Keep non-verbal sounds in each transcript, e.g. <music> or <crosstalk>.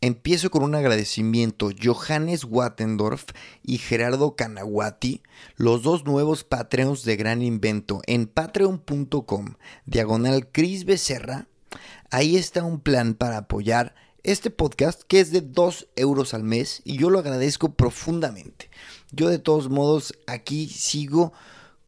Empiezo con un agradecimiento. Johannes Wattendorf y Gerardo Canaguati, los dos nuevos Patreons de Gran Invento, en patreon.com, diagonal Cris Becerra. Ahí está un plan para apoyar este podcast que es de 2 euros al mes y yo lo agradezco profundamente. Yo de todos modos aquí sigo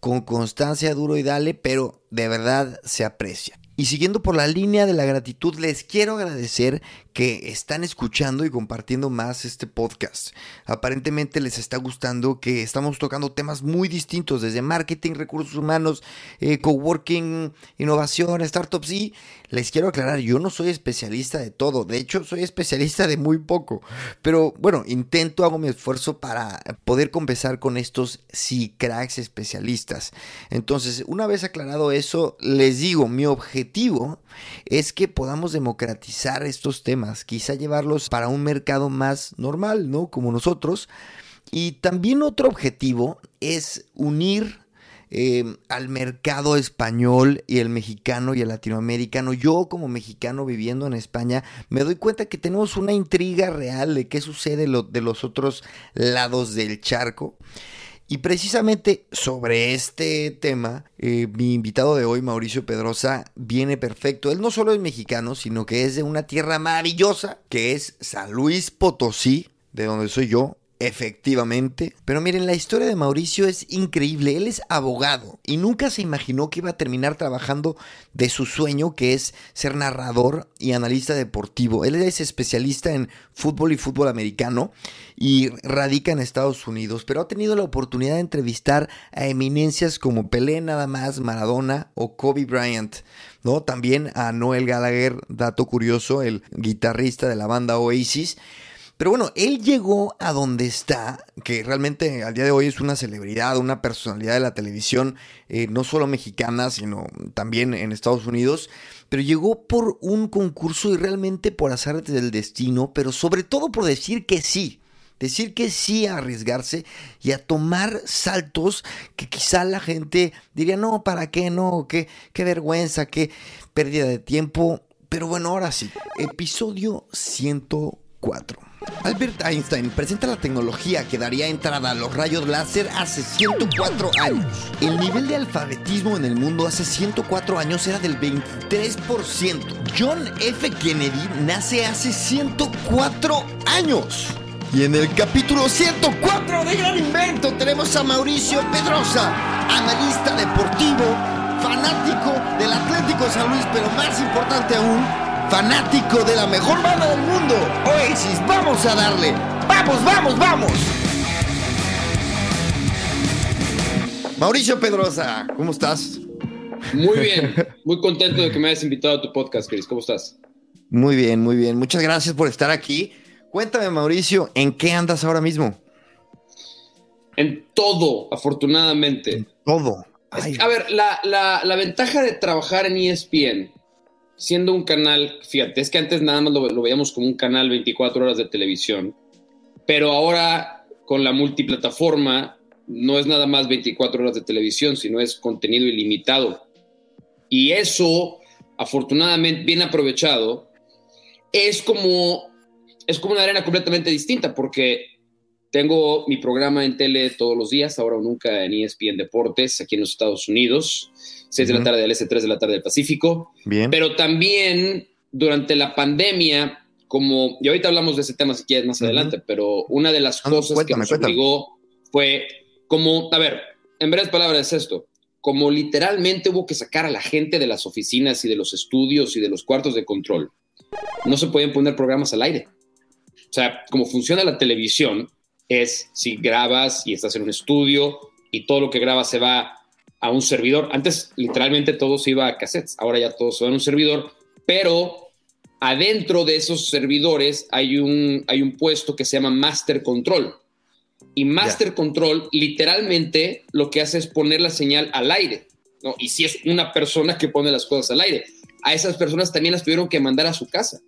con constancia duro y dale, pero de verdad se aprecia. Y siguiendo por la línea de la gratitud, les quiero agradecer que están escuchando y compartiendo más este podcast. Aparentemente les está gustando que estamos tocando temas muy distintos, desde marketing, recursos humanos, eh, coworking, innovación, startups. Y les quiero aclarar, yo no soy especialista de todo, de hecho soy especialista de muy poco. Pero bueno, intento, hago mi esfuerzo para poder conversar con estos sí cracks especialistas. Entonces, una vez aclarado eso, les digo, mi objetivo es que podamos democratizar estos temas, quizá llevarlos para un mercado más normal, ¿no? Como nosotros. Y también otro objetivo es unir eh, al mercado español y el mexicano y el latinoamericano. Yo como mexicano viviendo en España me doy cuenta que tenemos una intriga real de qué sucede de los otros lados del charco. Y precisamente sobre este tema, eh, mi invitado de hoy, Mauricio Pedrosa, viene perfecto. Él no solo es mexicano, sino que es de una tierra maravillosa, que es San Luis Potosí, de donde soy yo, Efectivamente. Pero miren, la historia de Mauricio es increíble. Él es abogado y nunca se imaginó que iba a terminar trabajando de su sueño, que es ser narrador y analista deportivo. Él es especialista en fútbol y fútbol americano y radica en Estados Unidos, pero ha tenido la oportunidad de entrevistar a eminencias como Pelé nada más, Maradona o Kobe Bryant. ¿no? También a Noel Gallagher, dato curioso, el guitarrista de la banda Oasis. Pero bueno, él llegó a donde está, que realmente al día de hoy es una celebridad, una personalidad de la televisión, eh, no solo mexicana, sino también en Estados Unidos. Pero llegó por un concurso y realmente por azar del destino, pero sobre todo por decir que sí. Decir que sí a arriesgarse y a tomar saltos que quizá la gente diría, no, ¿para qué? No, qué, qué vergüenza, qué pérdida de tiempo. Pero bueno, ahora sí, episodio 104. Albert Einstein presenta la tecnología que daría entrada a los rayos láser hace 104 años. El nivel de alfabetismo en el mundo hace 104 años era del 23%. John F. Kennedy nace hace 104 años. Y en el capítulo 104 de Gran Invento tenemos a Mauricio Pedrosa, analista deportivo, fanático del Atlético San Luis, pero más importante aún, fanático de la mejor banda del mundo, Oasis. Vamos a darle. Vamos, vamos, vamos. Mauricio Pedrosa, ¿cómo estás? Muy bien, muy contento de que me hayas invitado a tu podcast, Chris. ¿Cómo estás? Muy bien, muy bien. Muchas gracias por estar aquí. Cuéntame, Mauricio, ¿en qué andas ahora mismo? En todo, afortunadamente. En todo. a ver, la, la, ventaja de trabajar en ESPN siendo un canal, fíjate, es que antes nada más lo, veíamos como un canal 24 horas de televisión, pero ahora con la multiplataforma no es nada más 24 horas de televisión, sino es contenido ilimitado. Y eso, afortunadamente, bien aprovechado, es como, es como una arena completamente distinta, porque tengo mi programa en tele todos los días, ahora o nunca en ESPN Deportes, aquí en los Estados Unidos. 6 de la tarde del Este, 3 de la tarde del Pacífico. Bien. Pero también durante la pandemia, como, y ahorita hablamos de ese tema si quieres más adelante, pero una de las ah, cosas que nos obligó fue como, a ver, en breves palabras es esto, como literalmente hubo que sacar a la gente de las oficinas y de los estudios y de los cuartos de control, no se pueden poner programas al aire. O sea, como funciona la televisión, es si grabas y estás en un estudio y todo lo que grabas se va a un servidor. Antes literalmente todo se iba a cassettes, ahora ya todo se va a un servidor, pero adentro de esos servidores hay un, hay un puesto que se llama Master Control. Y Master Control literalmente lo que hace es poner la señal al aire. ¿no? Y si es una persona que pone las cosas al aire, a esas personas también las tuvieron que mandar a su casa.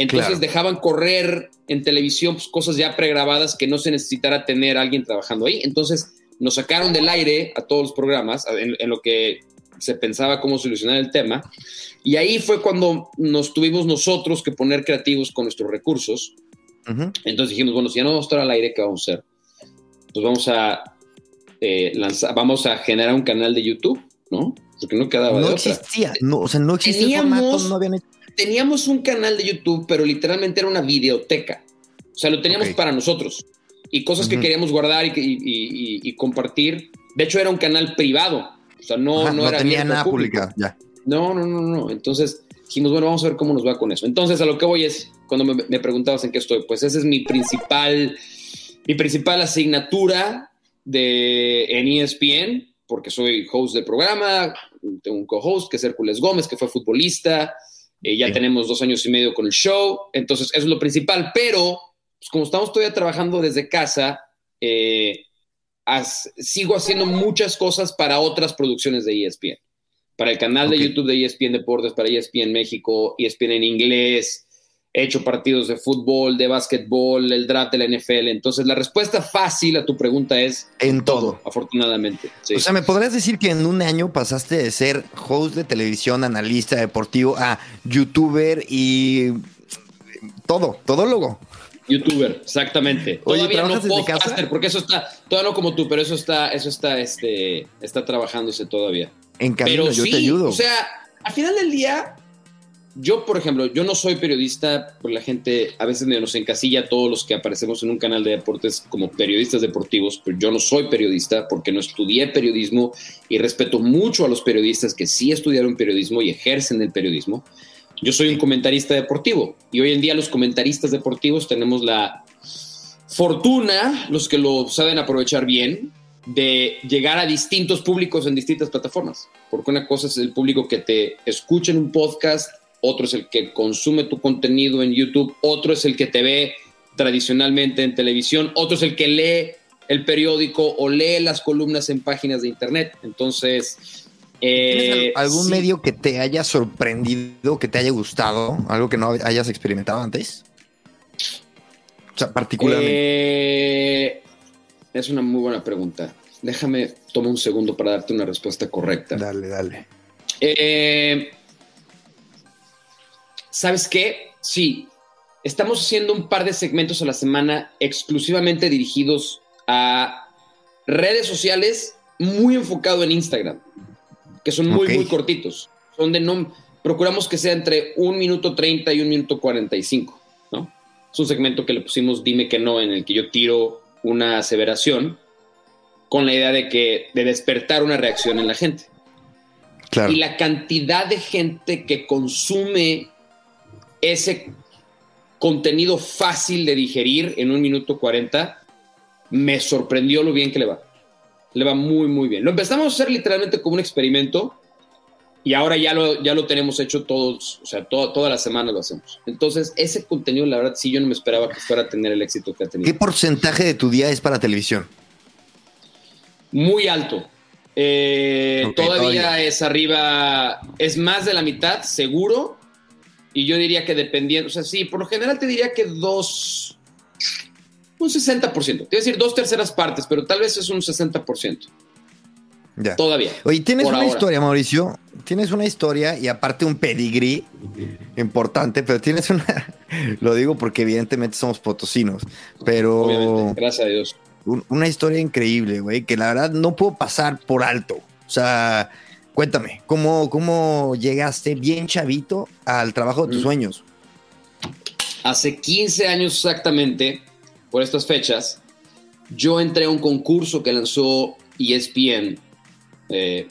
Entonces dejaban correr en televisión pues, cosas ya pregrabadas que no se necesitara tener a alguien trabajando ahí. Entonces nos sacaron del aire a todos los programas, en, lo que se pensaba cómo solucionar el tema. Y ahí fue cuando nos tuvimos nosotros que poner creativos con nuestros recursos. Entonces dijimos, bueno, si ya no vamos a estar al aire, ¿qué vamos a hacer? Pues vamos a eh, lanzar, vamos a generar un canal de YouTube, ¿no? Porque no quedaba no de existía, No, o sea, no existía teníamos, no habían Teníamos un canal de YouTube, pero literalmente era una videoteca. O sea, lo teníamos para nosotros. Y cosas que queríamos guardar y, y, compartir. De hecho, era un canal privado. O sea, no, no, tenía nada pública. Ya. No, no, no, no. Entonces dijimos, bueno, vamos a ver cómo nos va con eso. Entonces, a lo que voy es, cuando me, me preguntabas en qué estoy, pues esa es mi principal, mi principal asignatura de, en ESPN, porque soy host del programa, tengo un co-host que es Hércules Gómez, que fue futbolista, eh, ya tenemos dos años y medio con el show, entonces eso es lo principal, pero pues, como estamos todavía trabajando desde casa, eh, sigo haciendo muchas cosas para otras producciones de ESPN, para el canal de YouTube de ESPN Deportes, para ESPN México, ESPN en inglés, he hecho partidos de fútbol, de básquetbol, el draft de la NFL. Entonces, la respuesta fácil a tu pregunta es en todo, afortunadamente. O sea, ¿me podrías decir que en un año pasaste de ser host de televisión, analista deportivo, a youtuber y todo, todólogo? Youtuber, exactamente. todavía no podcaster, porque eso está, todavía no como tú, pero eso está, eso está, este, está trabajándose todavía. En camino, yo te ayudo. O sea, al final del día, yo, por ejemplo, yo no soy periodista, porque la gente a veces nos encasilla a todos los que aparecemos en un canal de deportes como periodistas deportivos, pero yo no soy periodista porque no estudié periodismo y respeto mucho a los periodistas que sí estudiaron periodismo y ejercen el periodismo. Yo soy un comentarista deportivo y hoy en día los comentaristas deportivos tenemos la fortuna, los que lo saben aprovechar bien, de llegar a distintos públicos en distintas plataformas. Porque una cosa es el público que te escucha en un podcast otro es el que consume tu contenido en YouTube, otro es el que te ve tradicionalmente en televisión, otro es el que lee el periódico o lee las columnas en páginas de internet. Entonces, ¿Tienes eh, algún medio que te haya sorprendido, que te haya gustado, algo que no hayas experimentado antes? O sea, particularmente. Eh, es una muy buena pregunta. Déjame, toma un segundo para darte una respuesta correcta. Dale, dale. Eh, ¿sabes qué? Sí, estamos haciendo un par de segmentos a la semana exclusivamente dirigidos a redes sociales muy enfocado en Instagram, que son muy, muy cortitos. Son de no, procuramos que sea entre un minuto 30 y un minuto 45, ¿no? Es un segmento que le pusimos Dime que no, en el que yo tiro una aseveración con la idea de que de despertar una reacción en la gente. Y la cantidad de gente que consume ese contenido fácil de digerir en un minuto 40, me sorprendió lo bien que le va. Le va muy, muy bien. Lo empezamos a hacer literalmente como un experimento y ahora ya lo, ya lo tenemos hecho todos, o sea, todas las semanas lo hacemos. Entonces, ese contenido, la verdad, sí, yo no me esperaba que fuera a tener el éxito que ha tenido. ¿Qué porcentaje de tu día es para televisión? Muy alto. Eh, todavía es arriba, es más de la mitad, seguro, y yo diría que dependiendo, o sea, sí, por lo general te diría que dos, un 60%. Te a decir dos terceras partes, pero tal vez es un 60%. Ya. Todavía. Oye, tienes una historia, Mauricio. Tienes una historia y aparte un pedigrí importante, pero tienes una. <laughs> Lo digo porque evidentemente somos potosinos, pero. Obviamente, gracias a Dios. una historia increíble, güey, que la verdad no puedo pasar por alto. O sea, Cuéntame, ¿cómo, ¿cómo llegaste bien chavito al trabajo de tus mm. sueños? Hace 15 años exactamente, por estas fechas, yo entré a un concurso que lanzó ESPN. Eh,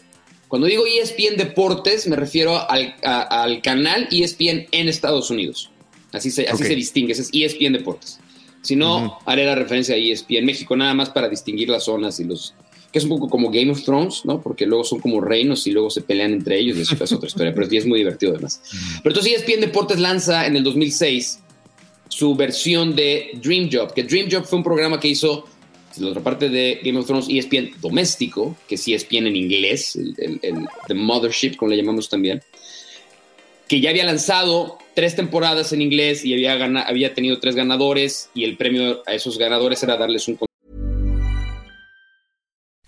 cuando digo ESPN Deportes, me refiero al, canal ESPN en Estados Unidos. Así se, así se distingue, es ESPN Deportes. Si no, haré la referencia a ESPN México, nada más para distinguir las zonas y los, que es un poco como Game of Thrones, ¿no? Porque luego son como reinos y luego se pelean entre ellos y eso es otra historia, pero es muy divertido además. Pero entonces ESPN Deportes lanza en el 2006 su versión de Dream Job, que Dream Job fue un programa que hizo la otra parte de Game of Thrones ESPN doméstico, que sí ESPN en inglés, el, The Mothership, como le llamamos también, que ya había lanzado tres temporadas en inglés y había, había tenido tres ganadores y el premio a esos ganadores era darles un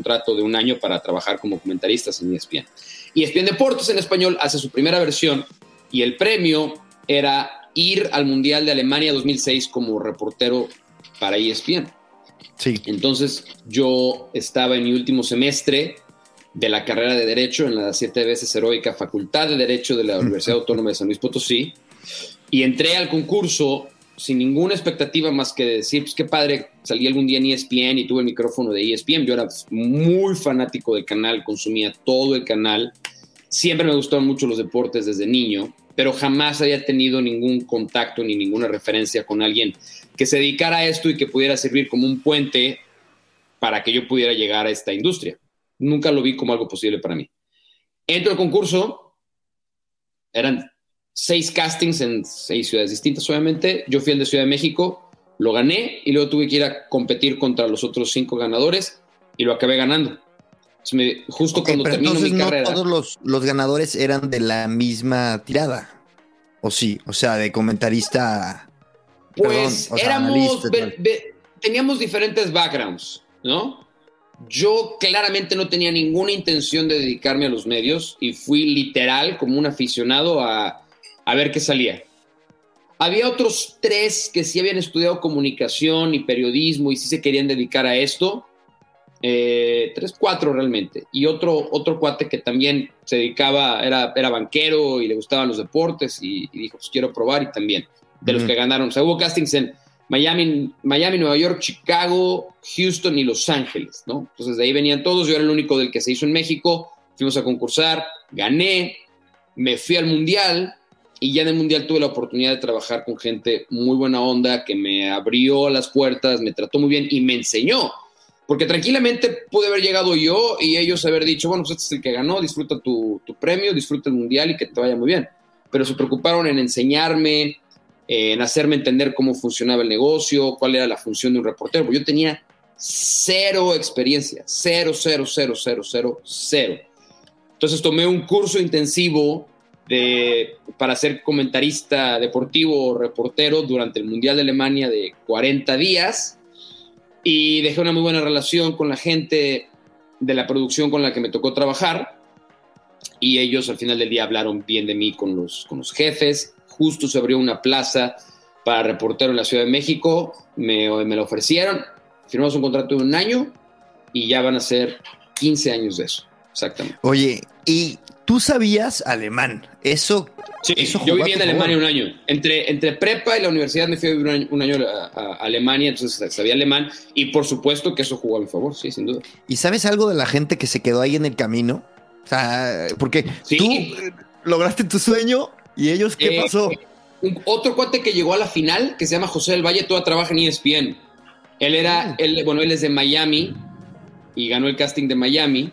Contrato de un año para trabajar como comentaristas en ESPN. ESPN Deportes en español hace su primera versión y el premio era ir al Mundial de Alemania 2006 como reportero para ESPN. Sí. Entonces yo estaba en mi último semestre de la carrera de Derecho en la siete veces heroica Facultad de Derecho de la Universidad <laughs> Autónoma de San Luis Potosí y entré al concurso sin ninguna expectativa más que decir, pues qué padre, salí algún día en ESPN y tuve el micrófono de ESPN. Yo era muy fanático del canal, consumía todo el canal. Siempre me gustaron mucho los deportes desde niño, pero jamás había tenido ningún contacto ni ninguna referencia con alguien que se dedicara a esto y que pudiera servir como un puente para que yo pudiera llegar a esta industria. Nunca lo vi como algo posible para mí. Entro al concurso, eran seis castings en seis ciudades distintas, obviamente. Yo fui el de Ciudad de México, lo gané y luego tuve que ir a competir contra los otros cinco ganadores y lo acabé ganando. justo cuando terminó mi no Todos los, los, ganadores eran de la misma tirada. ¿O sí? O sea, de comentarista. Pues éramos. teníamos diferentes backgrounds, ¿no? Yo claramente no tenía ninguna intención de dedicarme a los medios y fui literal como un aficionado a, a ver qué salía. Había otros tres que sí habían estudiado comunicación y periodismo y sí se querían dedicar a esto. Eh, tres, cuatro realmente. Y otro, otro cuate que también se dedicaba, era, era banquero y le gustaban los deportes y, dijo, pues quiero probar y también. De los que ganaron. O sea, hubo castings en Miami, Miami, Nueva York, Chicago, Houston y Los Ángeles, ¿no? Entonces de ahí venían todos. Yo era el único del que se hizo en México. Fuimos a concursar, gané, me fui al Mundial y ya en el Mundial tuve la oportunidad de trabajar con gente muy buena onda, que me abrió las puertas, me trató muy bien y me enseñó. Porque tranquilamente pude haber llegado yo y ellos haber dicho, bueno, pues este es el que ganó, disfruta tu, premio, disfruta el Mundial y que te vaya muy bien. Pero se preocuparon en enseñarme, en hacerme entender cómo funcionaba el negocio, cuál era la función de un reportero. yo tenía cero experiencia, cero, cero, cero, cero, cero, cero. Entonces tomé un curso intensivo para ser comentarista deportivo o reportero durante el Mundial de Alemania de 40 días. Y dejé una muy buena relación con la gente de la producción con la que me tocó trabajar. Y ellos al final del día hablaron bien de mí con los, con los jefes. Justo se abrió una plaza para reportero en la Ciudad de México, me, me lo ofrecieron, firmamos un contrato de un año y ya van a ser 15 años de eso, exactamente. Oye, y tú sabías alemán. Eso. Sí, yo viví en Alemania un año. Entre, entre prepa y la universidad me fui a vivir un año, a, Alemania, entonces sabía alemán y por supuesto que eso jugó a mi favor, sí, sin duda. ¿Y sabes algo de la gente que se quedó ahí en el camino? O sea, porque tú eh, lograste tu sueño y ellos, ¿qué eh, pasó? otro cuate que llegó a la final, que se llama José del Valle, toda trabaja en ESPN. Él era, mm. él, bueno, él es de Miami y ganó el casting de Miami.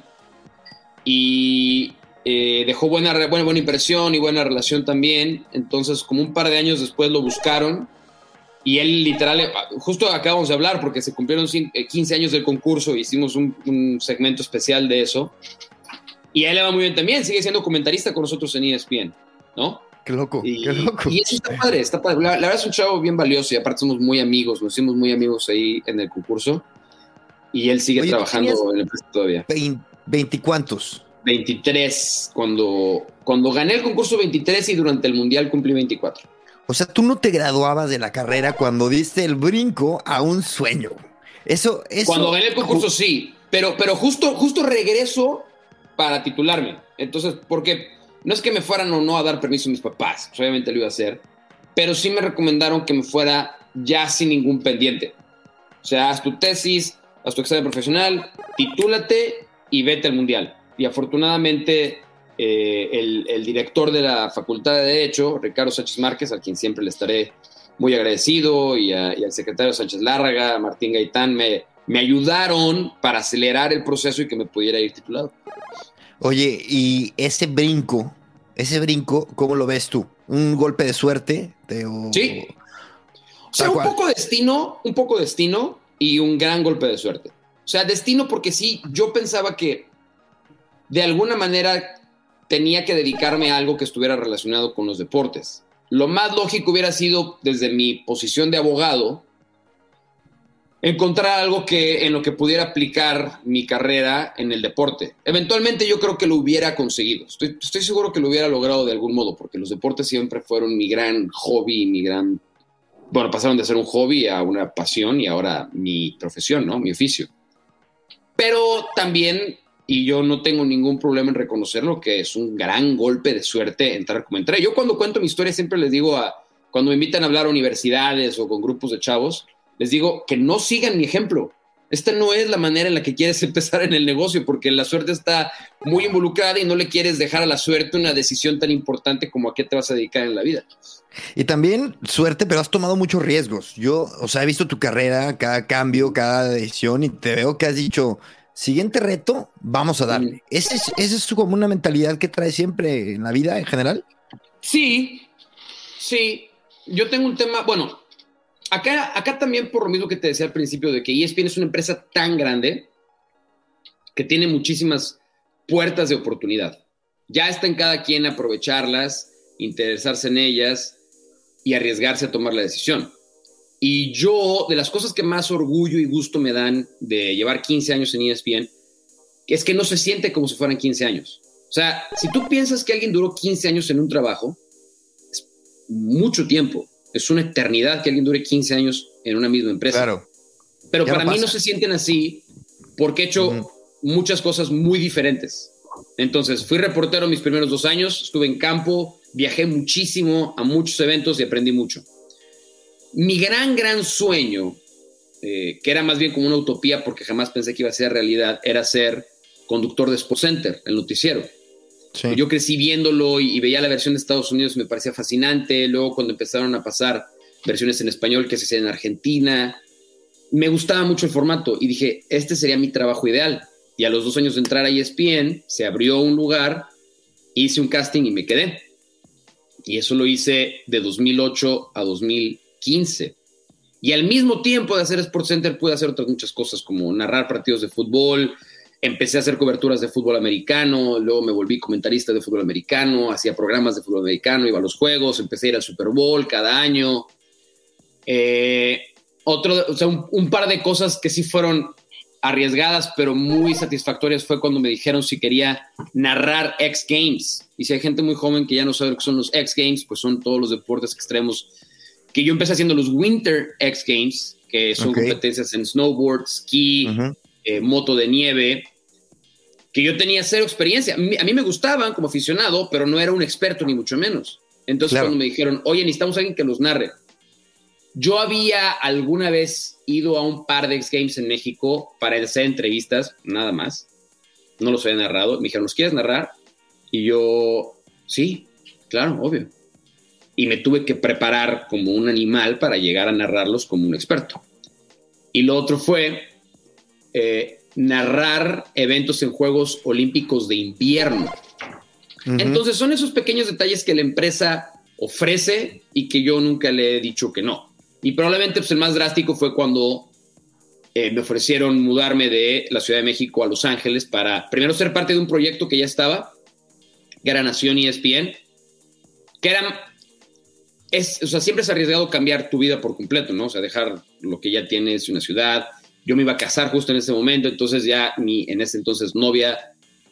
Y eh, dejó buena, buena, buena impresión y buena relación también. Entonces, como un par de años después lo buscaron y él literal, justo acabamos de hablar porque se cumplieron 15 eh, años del concurso y hicimos un, segmento especial de eso. Y a él le va muy bien también, sigue siendo comentarista con nosotros en ESPN, ¿no? Qué loco, y, qué loco. Y eso está padre, está padre. La, verdad es un chavo bien valioso y aparte somos muy amigos, nos hicimos muy amigos ahí en el concurso. Y él sigue trabajando en el todavía. ¿20 cuántos? 23, cuando, cuando gané el concurso 23 y durante el Mundial cumplí 24. O sea, tú no te graduabas de la carrera cuando diste el brinco a un sueño. Eso, es Cuando gané el concurso sí, pero, pero justo, justo regreso para titularme. Entonces, porque no es que me fueran o no a dar permiso a mis papás, pues, obviamente lo iba a hacer, pero sí me recomendaron que me fuera ya sin ningún pendiente. O sea, haz tu tesis, haz tu examen profesional, titúlate y vete al mundial y afortunadamente eh, el, director de la Facultad de Derecho, Ricardo Sánchez Márquez, a quien siempre le estaré muy agradecido, y, al secretario Sánchez Lárraga, Martín Gaitán, me, me ayudaron para acelerar el proceso y que me pudiera ir titulado. Oye, y ese brinco, ese brinco, ¿cómo lo ves tú? ¿Un golpe de suerte? Sí. O sea, un poco destino, un poco destino y un gran golpe de suerte. O sea, destino porque sí, yo pensaba que de alguna manera tenía que dedicarme a algo que estuviera relacionado con los deportes. Lo más lógico hubiera sido, desde mi posición de abogado, encontrar algo que en lo que pudiera aplicar mi carrera en el deporte. Eventualmente yo creo que lo hubiera conseguido. Estoy, estoy seguro que lo hubiera logrado de algún modo, porque los deportes siempre fueron mi gran hobby, mi gran... Bueno, pasaron de ser un hobby a una pasión y ahora mi profesión, ¿no? Mi oficio. Pero también, y yo no tengo ningún problema en reconocerlo, que es un gran golpe de suerte entrar como entré. Yo cuando cuento mi historia siempre les digo a, cuando me invitan a hablar a universidades o con grupos de chavos, les digo que no sigan mi ejemplo. Esta no es la manera en la que quieres <laughs> empezar en el negocio, porque la suerte está muy involucrada y no le quieres dejar a la suerte una decisión tan importante como a qué te vas a dedicar en la vida. Y también suerte, pero has tomado muchos riesgos. Yo, o sea, he visto tu carrera, cada cambio, cada decisión, y te veo que has dicho, siguiente reto, vamos a darle. ¿Esa es, esa es como una mentalidad que trae siempre en la vida en general? Sí, sí. Yo tengo un tema, bueno, acá, acá también por lo mismo que te decía al principio de que ESPN es una empresa tan grande que tiene muchísimas puertas de oportunidad. Ya está en cada quien aprovecharlas, interesarse en ellas y arriesgarse a tomar la decisión. Y yo, de las cosas que más orgullo y gusto me dan de llevar 15 años en ESPN, es que no se siente como si fueran 15 años. O sea, si tú piensas que alguien duró 15 años en un trabajo, es mucho tiempo es una eternidad que alguien dure 15 años en una misma empresa. Claro. Pero para mí no se sienten así porque he hecho muchas cosas muy diferentes. Entonces, fui reportero mis primeros dos años, estuve en campo, viajé muchísimo a muchos eventos y aprendí mucho. Mi gran, gran sueño, eh, que era más bien como una utopía porque jamás pensé que iba a ser realidad, era ser conductor de Sports Center, el noticiero. Yo crecí viéndolo y, veía la versión de Estados Unidos, me parecía fascinante. Luego cuando empezaron a pasar versiones en español que se hacían en Argentina, me gustaba mucho el formato y dije, este sería mi trabajo ideal. Y a los dos años de entrar a ESPN, se abrió un lugar, hice un casting y me quedé. Y eso lo hice de 2008 a 2015. Y al mismo tiempo de hacer Sports Center pude hacer otras muchas cosas como narrar partidos de fútbol, empecé a hacer coberturas de fútbol americano, luego me volví comentarista de fútbol americano, hacía programas de fútbol americano, iba a los juegos, empecé a ir al Super Bowl cada año. Eh, otro, o sea, un, par de cosas que sí fueron arriesgadas, pero muy satisfactorias fue cuando me dijeron si quería narrar X Games. Y si hay gente muy joven que ya no sabe lo que son los X Games, pues son todos los deportes extremos que yo empecé haciendo los Winter X Games, que son competencias en snowboard, ski, eh, moto de nieve, que yo tenía cero experiencia. A mí, me gustaban como aficionado, pero no era un experto ni mucho menos. Entonces cuando me dijeron, oye, necesitamos a alguien que los narre. Yo había alguna vez ido a un par de X Games en México para hacer entrevistas, nada más. No los había narrado. Me dijeron, ¿los quieres narrar? Y yo, sí, claro, obvio. Y me tuve que preparar como un animal para llegar a narrarlos como un experto. Y lo otro fue eh, narrar eventos en Juegos Olímpicos de invierno. Entonces son esos pequeños detalles que la empresa ofrece y que yo nunca le he dicho que no. Y probablemente pues, el más drástico fue cuando eh, me ofrecieron mudarme de la Ciudad de México a Los Ángeles para primero ser parte de un proyecto que ya estaba, que era Nación ESPN, que era, es, o sea, siempre es arriesgado cambiar tu vida por completo, ¿no? O sea, dejar lo que ya tienes, una ciudad, yo me iba a casar justo en ese momento, entonces ya mi en ese entonces novia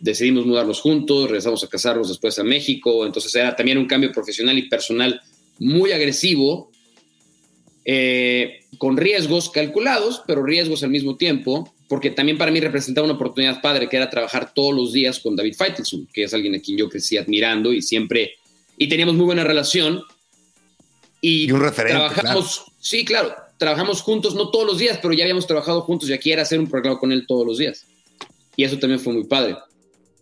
decidimos mudarnos juntos, regresamos a casarnos después a México, entonces era también un cambio profesional y personal muy agresivo, eh, con riesgos calculados, pero riesgos al mismo tiempo, porque también para mí representaba una oportunidad padre que era trabajar todos los días con David Feitelson, que es alguien a quien yo crecí admirando y siempre, y teníamos muy buena relación. Y, un referente. Trabajamos, sí, claro, trabajamos juntos, no todos los días, pero ya habíamos trabajado juntos y aquí era hacer un programa con él todos los días. Y eso también fue muy padre.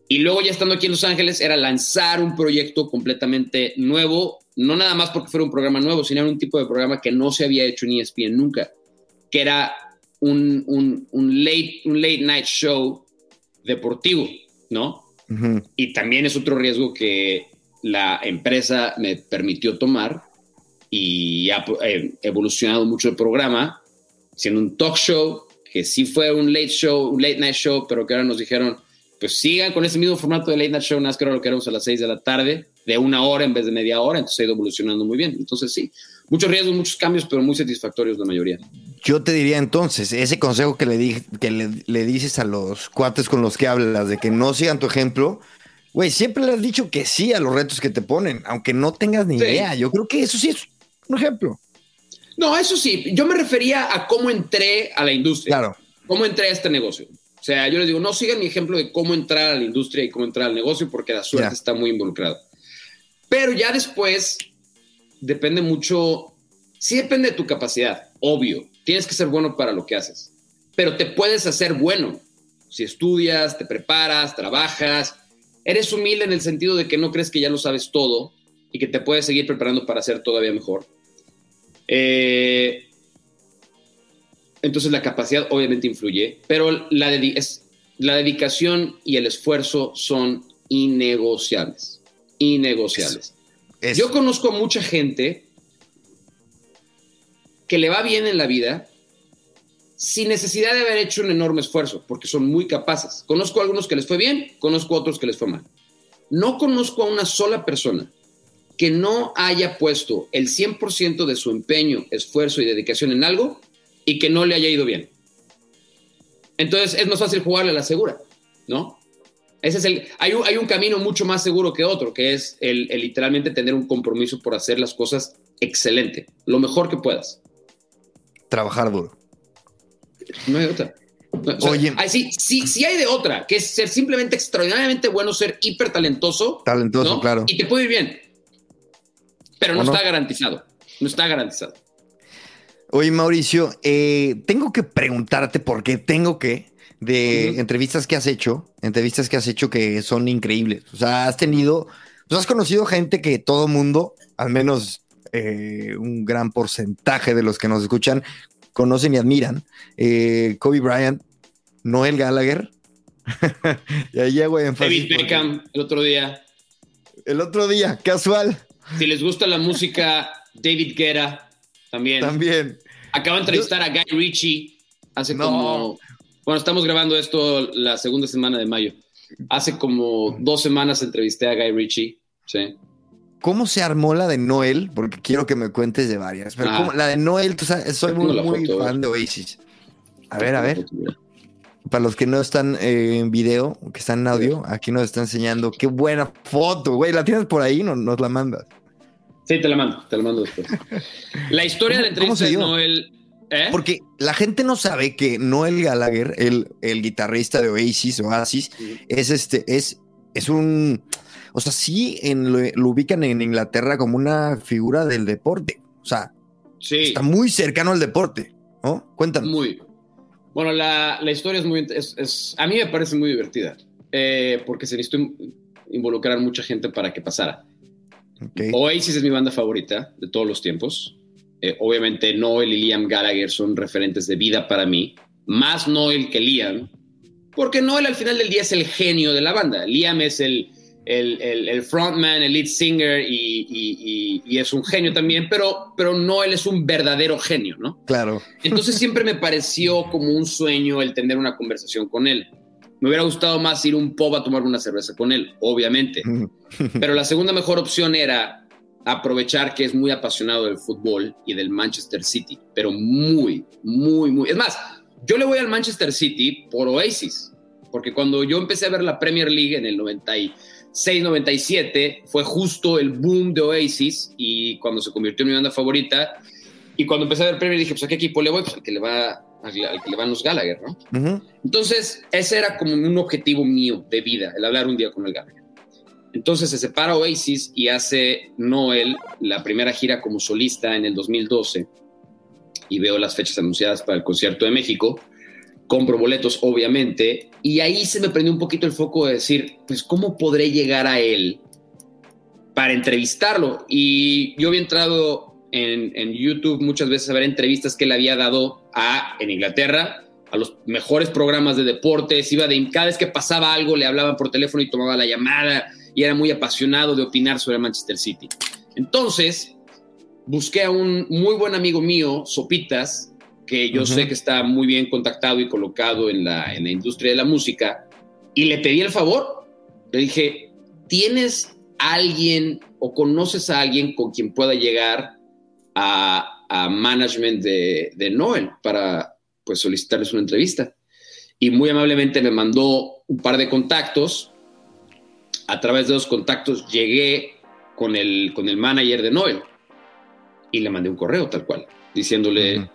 Y luego ya estando aquí en Los Ángeles era lanzar un proyecto completamente nuevo, no nada más porque fuera un programa nuevo, sino un tipo de programa que no se había hecho en ESPN nunca, que era un, un, late, un late night show deportivo, ¿no? Y también es otro riesgo que la empresa me permitió tomar y ha eh, evolucionado mucho el programa, siendo un talk show, que sí fue un late show, un late night show, pero que ahora nos dijeron, pues sigan con ese mismo formato de late night show, más que ahora lo queremos a las 6 de la tarde, de una hora en vez de media hora, entonces ha ido evolucionando muy bien. Entonces sí, muchos riesgos, muchos cambios, pero muy satisfactorios la mayoría. Yo te diría entonces, ese consejo que le, di, que le, dices a los cuates con los que hablas, de que no sigan tu ejemplo, güey, siempre le has dicho que sí a los retos que te ponen, aunque no tengas ni idea. Yo creo que eso sí es un ejemplo. No, eso sí, yo me refería a cómo entré a la industria. Claro. Cómo entré a este negocio. O sea, yo les digo, no sigan mi ejemplo de cómo entrar a la industria y cómo entrar al negocio, porque la suerte está muy involucrada. Pero ya después depende mucho, sí depende de tu capacidad, obvio. Tienes que ser bueno para lo que haces, pero te puedes hacer bueno si estudias, te preparas, trabajas, eres humilde en el sentido de que no crees que ya lo sabes todo y que te puedes seguir preparando para ser todavía mejor. Eh, entonces la capacidad obviamente influye, pero la, la dedicación y el esfuerzo son innegociables. Innegociables. Yo conozco a mucha gente que le va bien en la vida sin necesidad de haber hecho un enorme esfuerzo, porque son muy capaces. Conozco a algunos que les fue bien, conozco a otros que les fue mal. No conozco a una sola persona que no haya puesto el 100% de su empeño, esfuerzo y dedicación en algo y que no le haya ido bien. Entonces es más fácil jugarle a la segura, ¿no? Ese es el, hay, un, hay un camino mucho más seguro que otro, que es el, literalmente tener un compromiso por hacer las cosas excelente, lo mejor que puedas. Trabajar duro. No hay otra. Oye, sí, sí, sí hay de otra, que es ser simplemente extraordinariamente bueno, ser hiper talentoso. Talentoso, claro. Y te puede ir bien. Pero no, está garantizado. No está garantizado. Oye, Mauricio, eh, tengo que preguntarte por qué tengo que de entrevistas que has hecho, entrevistas que has hecho que son increíbles. O sea, has tenido, pues has conocido gente que todo mundo, al menos eh, un gran porcentaje de los que nos escuchan, conocen y admiran. Eh, Kobe Bryant, Noel Gallagher. <laughs> y ahí David Beckham, el otro día. El otro día, casual. Si les gusta la música, David Guerra, también. También. Acabo de entrevistar a Guy Ritchie hace como bueno, estamos grabando esto la segunda semana de mayo. Hace como dos semanas entrevisté a Guy Ritchie. Sí. ¿Cómo se armó la de Noel? Porque quiero que me cuentes de varias. Pero ah. la de Noel, tú sabes, soy muy, fan de Oasis. A ver, a ver. Para los que no están eh, en video, que están en audio, aquí nos está enseñando. Qué buena foto, güey. ¿La tienes por ahí? No, nos la mandas. Sí, te la mando, te la mando después. <laughs> La historia de la entrevista de Noel ¿Eh? Porque la gente no sabe que Noel Gallagher, el, el guitarrista de Oasis, Oasis, es este, es, es un, o sea, sí en, lo, ubican en Inglaterra como una figura del deporte. O sea, está muy cercano al deporte, ¿no? Cuéntame. Muy. Bueno, la, la historia es muy, es, a mí me parece muy divertida, eh, porque se necesitó involucrar mucha gente para que pasara. Oasis es mi banda favorita de todos los tiempos. Eh, obviamente Noel y Liam Gallagher son referentes de vida para mí, más Noel que Liam, porque Noel al final del día es el genio de la banda. Liam es el, el, frontman, el lead singer y, es un genio también, pero, pero Noel es un verdadero genio, ¿no? Claro. Entonces siempre me pareció como un sueño el tener una conversación con él. Me hubiera gustado más ir un pub a tomar una cerveza con él, obviamente. <laughs> Pero la segunda mejor opción era aprovechar que es muy apasionado del fútbol y del Manchester City, pero muy, muy, muy. Es más, yo le voy al Manchester City por Oasis, porque cuando yo empecé a ver la Premier League en el 96-97, fue justo el boom de Oasis y cuando se convirtió en mi banda favorita. Y cuando empecé a ver Premier dije, pues a qué equipo le voy, pues al que le va al que le van los Gallagher, ¿no? Entonces, ese era como un objetivo mío de vida, el hablar un día con el Gallagher. Entonces se separa Oasis y hace Noel la primera gira como solista en el 2012 y veo las fechas anunciadas para el concierto de México. Compro boletos, obviamente, y ahí se me prendió un poquito el foco de decir, pues, ¿cómo podré llegar a él para entrevistarlo? Y yo había entrado en, YouTube muchas veces a ver entrevistas que él había dado a, en Inglaterra, a los mejores programas de deportes, iba de, cada vez que pasaba algo le hablaban por teléfono y tomaba la llamada y era muy apasionado de opinar sobre Manchester City. Entonces, busqué a un muy buen amigo mío, Sopitas, que yo sé que está muy bien contactado y colocado en la, en la industria de la música, y le pedí el favor. Le dije, ¿tienes alguien o conoces a alguien con quien pueda llegar a, management de, de, Noel para pues, solicitarles una entrevista? Y muy amablemente me mandó un par de contactos. A través de los contactos llegué con el, con el manager de Noel y le mandé un correo tal cual, diciéndole,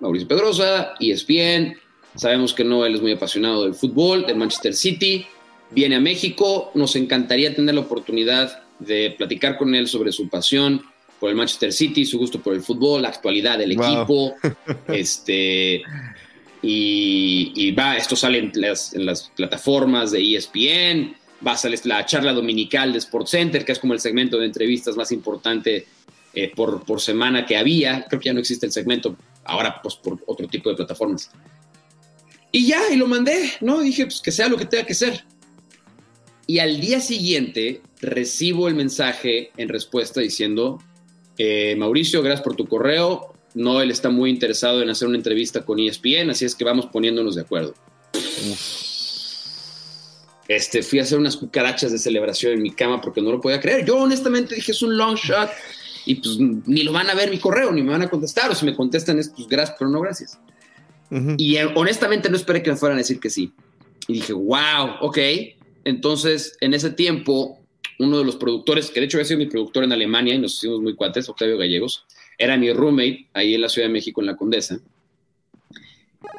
Mauricio Pedrosa, ESPN, sabemos que Noel es muy apasionado del fútbol, del Manchester City, viene a México, nos encantaría tener la oportunidad de platicar con él sobre su pasión por el Manchester City, su gusto por el fútbol, la actualidad del equipo, <laughs> este, y, va, esto sale en las, plataformas de ESPN, va a salir la charla dominical de Sports Center, que es como el segmento de entrevistas más importante eh, por, por semana que había, creo que ya no existe el segmento, ahora pues por otro tipo de plataformas. Y ya, y lo mandé, ¿no? Dije, pues que sea lo que tenga que ser. Y al día siguiente recibo el mensaje en respuesta diciendo, eh, Mauricio, gracias por tu correo. No, él está muy interesado en hacer una entrevista con ESPN, así es que vamos poniéndonos de acuerdo. Este, fui a hacer unas cucarachas de celebración en mi cama porque no lo podía creer. Yo honestamente dije, es un long shot y pues ni lo van a ver mi correo, ni me van a contestar, o si me contestan es pues gracias, pero no gracias. Y eh, honestamente no esperé que me fueran a decir que sí. Y dije, wow, ok, entonces, en ese tiempo, uno de los productores, que de hecho había sido mi productor en Alemania y nos hicimos muy cuates, Octavio Gallegos, era mi roommate ahí en la Ciudad de México, en la Condesa.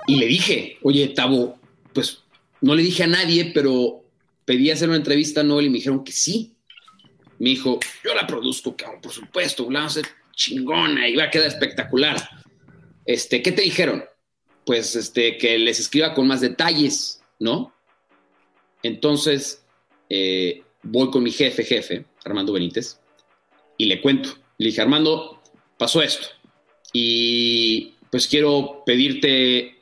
Y le dije, oye, Tabo, pues no le dije a nadie, pero pedí hacer una entrevista a Noel y me dijeron que sí. Me dijo, yo la produzco, cabrón, por supuesto, la vamos a hacer chingona y va a quedar espectacular. Este, ¿qué te dijeron? Pues este, que les escriba con más detalles, ¿no? Entonces, eh, voy con mi jefe, jefe, Armando Benítez, y le cuento. Le dije, Armando, pasó esto. Y pues quiero pedirte,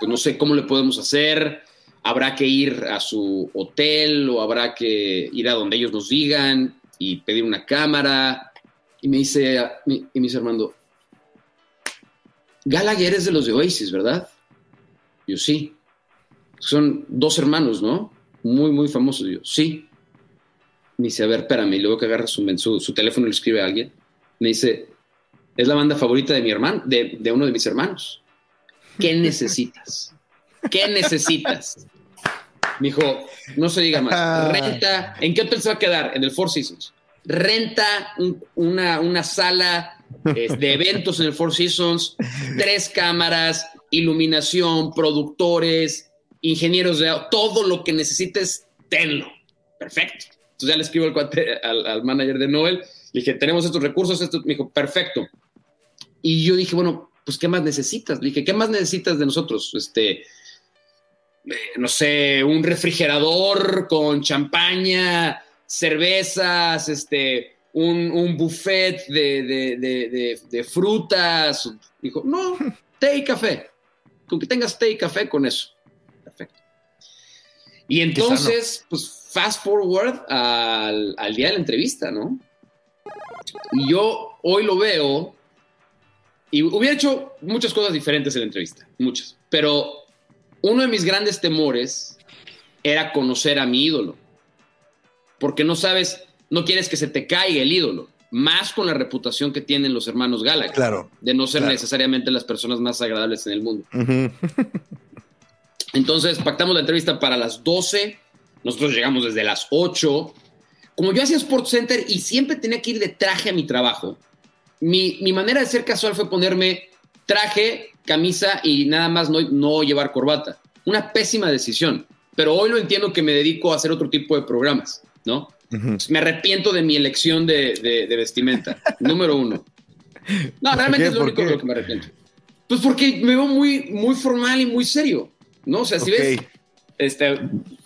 pues no sé cómo le podemos hacer. Habrá que ir a su hotel o habrá que ir a donde ellos nos digan y pedir una cámara. Y me dice, y me dice Armando, Gallagher es de los de Oasis, ¿verdad? Yo sí. Son dos hermanos, ¿no? muy, muy famoso. yo, sí. Me dice, a ver, espérame. Y luego que agarra su, su, teléfono y le escribe a alguien. Me dice, es la banda favorita de mi hermano, de, de uno de mis hermanos. ¿Qué necesitas? ¿Qué necesitas? Me dijo, no se diga más. Renta, ¿en qué hotel se va a quedar? En el Four Seasons. Renta una, una sala de eventos en el Four Seasons, tres cámaras, iluminación, productores, ingenieros de todo lo que necesites, tenlo. Perfecto. Entonces ya le escribo al, al, manager de Noel, le dije, tenemos estos recursos, esto, me dijo, perfecto. Y yo dije, bueno, pues, ¿qué más necesitas? Le dije, ¿qué más necesitas de nosotros? Este, eh, no sé, un refrigerador con champaña, cervezas, este, un, un buffet de, de, de, de, frutas. Dijo, no, <laughs> té y café. Con que tengas té y café, con eso. Y entonces, pues fast forward al, día de la entrevista, ¿no? Y yo hoy lo veo y hubiera hecho muchas cosas diferentes en la entrevista, muchas. Pero uno de mis grandes temores era conocer a mi ídolo. Porque no sabes, no quieres que se te caiga el ídolo. Más con la reputación que tienen los hermanos Gallagher. Claro. De no ser necesariamente las personas más agradables en el mundo. <laughs> Entonces pactamos la entrevista para las 12, nosotros llegamos desde las 8. Como yo hacía Sports Center y siempre tenía que ir de traje a mi trabajo, mi, manera de ser casual fue ponerme traje, camisa y nada más no, no llevar corbata. Una pésima decisión, pero hoy lo entiendo que me dedico a hacer otro tipo de programas, ¿no? Me arrepiento de mi elección de, vestimenta, <laughs> número uno. No, realmente es lo único de lo que me arrepiento. Pues porque me veo muy, muy formal y muy serio. ¿no? O sea, si ves, este,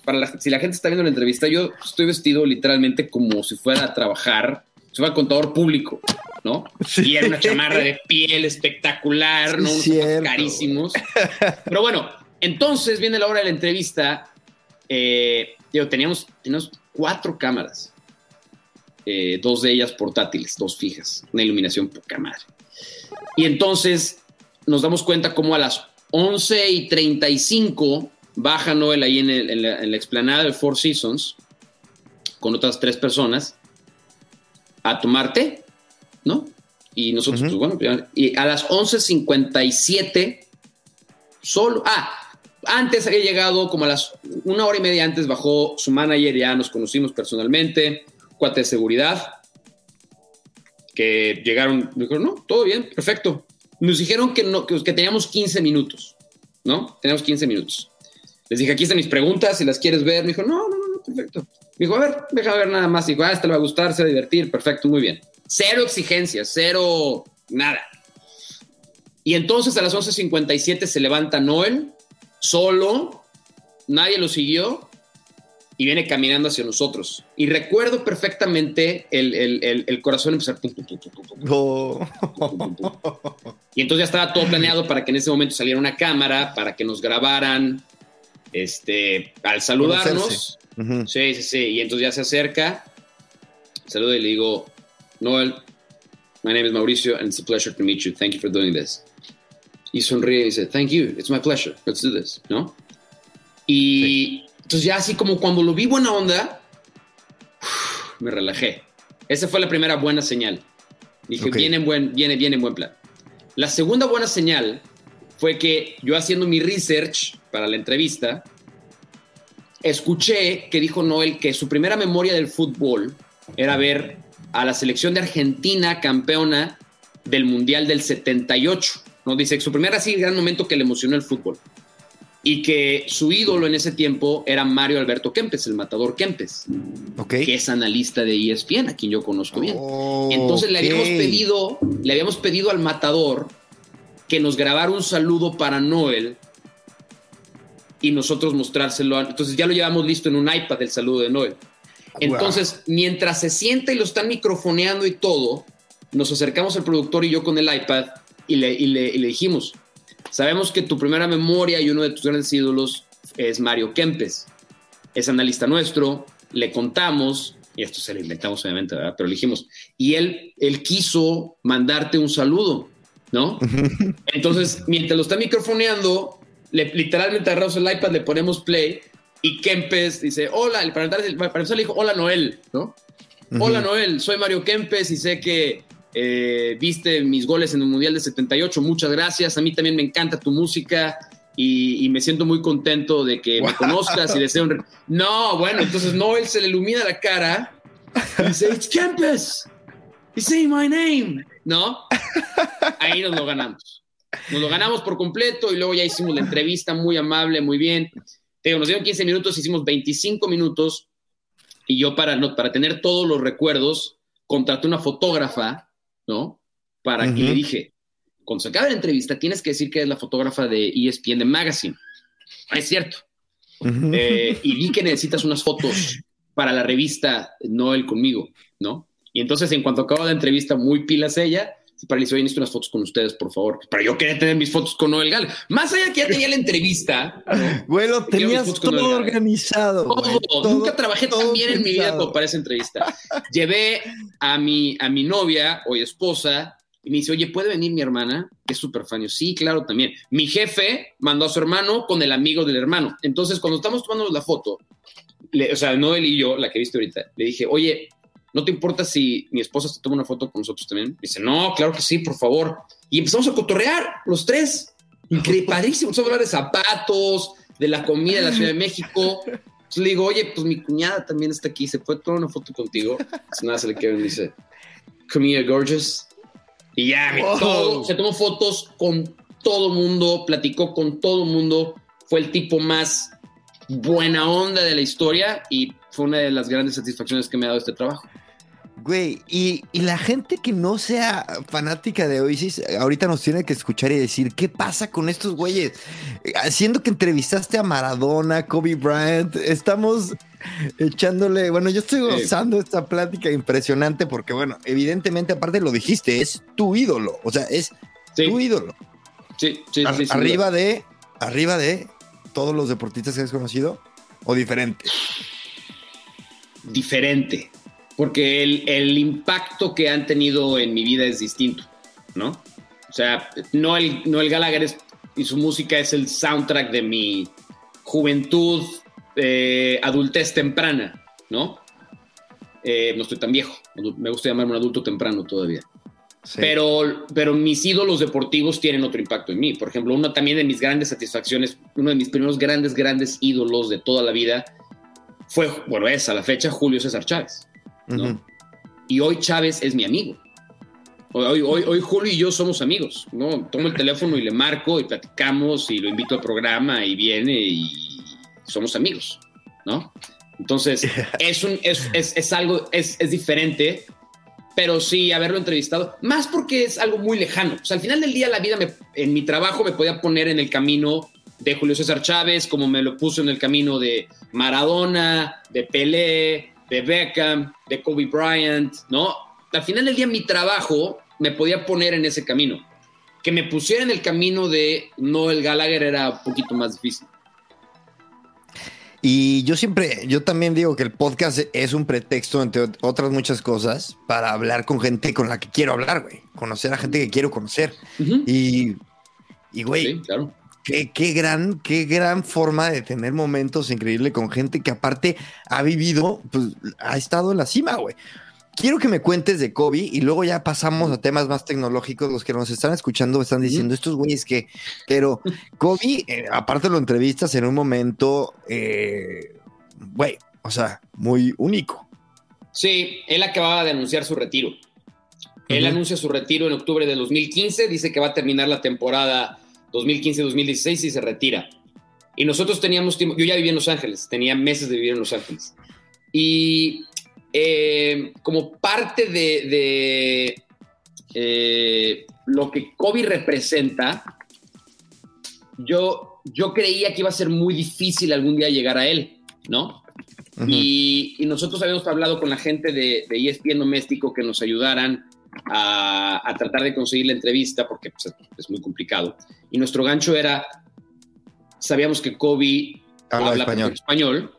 para si la gente está viendo la entrevista, yo estoy vestido literalmente como si fuera a trabajar se fue al contador público, ¿no? Y era una chamarra de piel espectacular, ¿no? Unos carísimos. <laughs> Pero bueno, entonces viene la hora de la entrevista. Eh, teníamos, teníamos cuatro cámaras. Eh, dos de ellas portátiles, dos fijas, una iluminación poca madre. Y entonces nos damos cuenta como a las 11 y 35 baja Noel ahí en, la, explanada de Four Seasons con otras tres personas a tomarte, ¿no? Y nosotros, pues, bueno, y a las 11.57 solo, ah, antes había llegado como a las una hora y media antes bajó su manager, ya nos conocimos personalmente, cuate de seguridad, que llegaron, dijeron, no, todo bien, perfecto. Nos dijeron que, no, que, teníamos 15 minutos, ¿no? Teníamos 15 minutos. Les dije, aquí están mis preguntas, si las quieres ver. Me dijo, no, no, no, perfecto. Me dijo, a ver, déjame ver nada más. Dijo, ah, esta le va a gustar, se va a divertir, perfecto, muy bien. Cero exigencias, cero, nada. Y entonces a las 11.57 se levanta Noel, solo, nadie lo siguió, y viene caminando hacia nosotros. Y recuerdo perfectamente el, el, el, corazón empezar. Y entonces ya estaba todo planeado para que en ese momento saliera una cámara, para que nos grabaran este, al saludarnos. Sí, sí, sí. Y entonces ya se acerca, saluda y le digo, Noel, my name is Mauricio and it's a pleasure to meet you. Thank you for doing this. Y sonríe y dice, thank you, it's my pleasure, let's do this, ¿no? Y entonces ya así como cuando lo vi buena onda, me relajé. Esa fue la primera buena señal. Dije, viene, en buen, viene, viene en buen plan. La segunda buena señal fue que yo haciendo mi research para la entrevista, escuché que dijo Noel que su primera memoria del fútbol era ver a la selección de Argentina campeona del Mundial del 78. ¿no? Dice que su primer así gran momento que le emocionó el fútbol y que su ídolo en ese tiempo era Mario Alberto Kempes, el matador Kempes, que es analista de ESPN, a quien yo conozco bien. Entonces le habíamos pedido, le habíamos pedido al matador que nos grabara un saludo para Noel y nosotros mostrárselo. Entonces ya lo llevamos listo en un iPad el saludo de Noel. Entonces, mientras se sienta y lo están microfoneando y todo, nos acercamos al productor y yo con el iPad y le, y le, y le dijimos, Sabemos que tu primera memoria y uno de tus grandes ídolos es Mario Kempes. Es analista nuestro, le contamos, y esto se lo inventamos obviamente, ¿verdad? pero le dijimos, y él, él quiso mandarte un saludo, ¿no? <laughs> Entonces, mientras lo está microfoneando, le, literalmente agarramos el iPad, le ponemos play, y Kempes dice, hola, para empezar le dijo, hola Noel, ¿no? Hola Noel, soy Mario Kempes y sé que eh, viste mis goles en el Mundial de 78, muchas gracias. A mí también me encanta tu música y, me siento muy contento de que me conozcas y deseo un... No, bueno, entonces Noel se le ilumina la cara y dice, It's Kempes, he's saying my name, ¿no? Ahí nos lo ganamos. Nos lo ganamos por completo y luego ya hicimos la entrevista muy amable, muy bien. Te nos dieron 15 minutos, hicimos 25 minutos y yo para, no, para tener todos los recuerdos contraté una fotógrafa ¿no? Para que le dije, cuando se acabe la entrevista, tienes que decir que es la fotógrafa de ESPN de Magazine. Es cierto. Eh, y vi que necesitas unas fotos para la revista Noel conmigo, ¿no? Y entonces, en cuanto acabó la entrevista, muy pilas ella, se paralizó y necesito unas fotos con ustedes, por favor. Pero yo quería tener mis fotos con Noel Gal. Más allá que ya tenía la entrevista. Bueno, tenías todo organizado. Nunca trabajé tan bien en mi vida como para esa entrevista. Llevé a mi, a mi novia, hoy esposa, y me dice, oye, ¿puede venir mi hermana? Que es súper fan. sí, claro, también. Mi jefe mandó a su hermano con el amigo del hermano. Entonces, cuando estamos tomando la foto, o sea, Noel y yo, la que viste ahorita, le dije, oye, ¿no te importa si mi esposa se toma una foto con nosotros también? Dice, no, claro que sí, por favor. Y empezamos a cotorrear los tres. Increíble, <laughs> padrísimo. Empezamos a hablar de zapatos, de la comida de la Ciudad de México. Entonces le digo, oye, pues mi cuñada también está aquí, ¿se puede tomar una foto contigo? Entonces nada, se le queda y dice, come here, gorgeous. Y ya, se tomó fotos con todo mundo, platicó con todo mundo, fue el tipo más buena onda de la historia y fue una de las grandes satisfacciones que me ha dado este trabajo. Güey, y, la gente que no sea fanática de Oasis, ahorita nos tiene que escuchar y decir, ¿qué pasa con estos güeyes? Haciendo que entrevistaste a Maradona, Kobe Bryant, estamos echándole, bueno, yo estoy gozando esta plática impresionante porque, bueno, evidentemente, aparte lo dijiste, es tu ídolo, o sea, es tu ídolo. Sí, sí, sí. Arriba de, arriba de todos los deportistas que has conocido o diferente. Diferente, porque el, el impacto que han tenido en mi vida es distinto, ¿no? O sea, no el, no el Gallagher y su música es el soundtrack de mi juventud, eh, adultez temprana, ¿no? Eh, no estoy tan viejo, me gusta llamarme un adulto temprano todavía. Pero, pero mis ídolos deportivos tienen otro impacto en mí. Por ejemplo, uno también de mis grandes satisfacciones, uno de mis primeros grandes, grandes ídolos de toda la vida fue, bueno, es a la fecha Julio César Chávez. ¿No? Y hoy Chávez es mi amigo. Hoy, hoy, hoy, Julio y yo somos amigos, ¿no? Tomo el teléfono y le marco y platicamos y lo invito al programa y viene y somos amigos, ¿no? Entonces, <laughs> es, un, es, es, es algo, es, es, diferente, pero sí haberlo entrevistado, más porque es algo muy lejano. O sea, al final del día la vida me, en mi trabajo me podía poner en el camino de Julio César Chávez, como me lo puso en el camino de Maradona, de Pelé, de Beckham, de Kobe Bryant, ¿no? Al final del día mi trabajo me podía poner en ese camino. Que me pusiera en el camino de Noel Gallagher era un poquito más difícil. Y yo siempre, yo también digo que el podcast es un pretexto, entre otras muchas cosas, para hablar con gente con la que quiero hablar, güey. Conocer a gente que quiero conocer. Y, y, güey, claro. Qué, qué, gran, qué gran forma de tener momentos increíbles con gente que aparte ha vivido, pues ha estado en la cima, güey quiero que me cuentes de Kobe y luego ya pasamos a temas más tecnológicos. Los que nos están escuchando están diciendo estos güeyes que, pero Kobe, eh, aparte lo entrevistas en un momento, eh, güey, o sea, muy único. Sí, él acababa de anunciar su retiro. Él anuncia su retiro en octubre de 2015, dice que va a terminar la temporada 2015-2016 y se retira. Y nosotros teníamos tiempo, yo ya vivía en Los Ángeles, tenía meses de vivir en Los Ángeles. Y eh, como parte de, eh, lo que Kobe representa, yo, yo creía que iba a ser muy difícil algún día llegar a él, ¿no? y, nosotros habíamos hablado con la gente de, de ESPN Doméstico que nos ayudaran a, tratar de conseguir la entrevista porque pues, es muy complicado. Y nuestro gancho era, sabíamos que Kobe habla español. español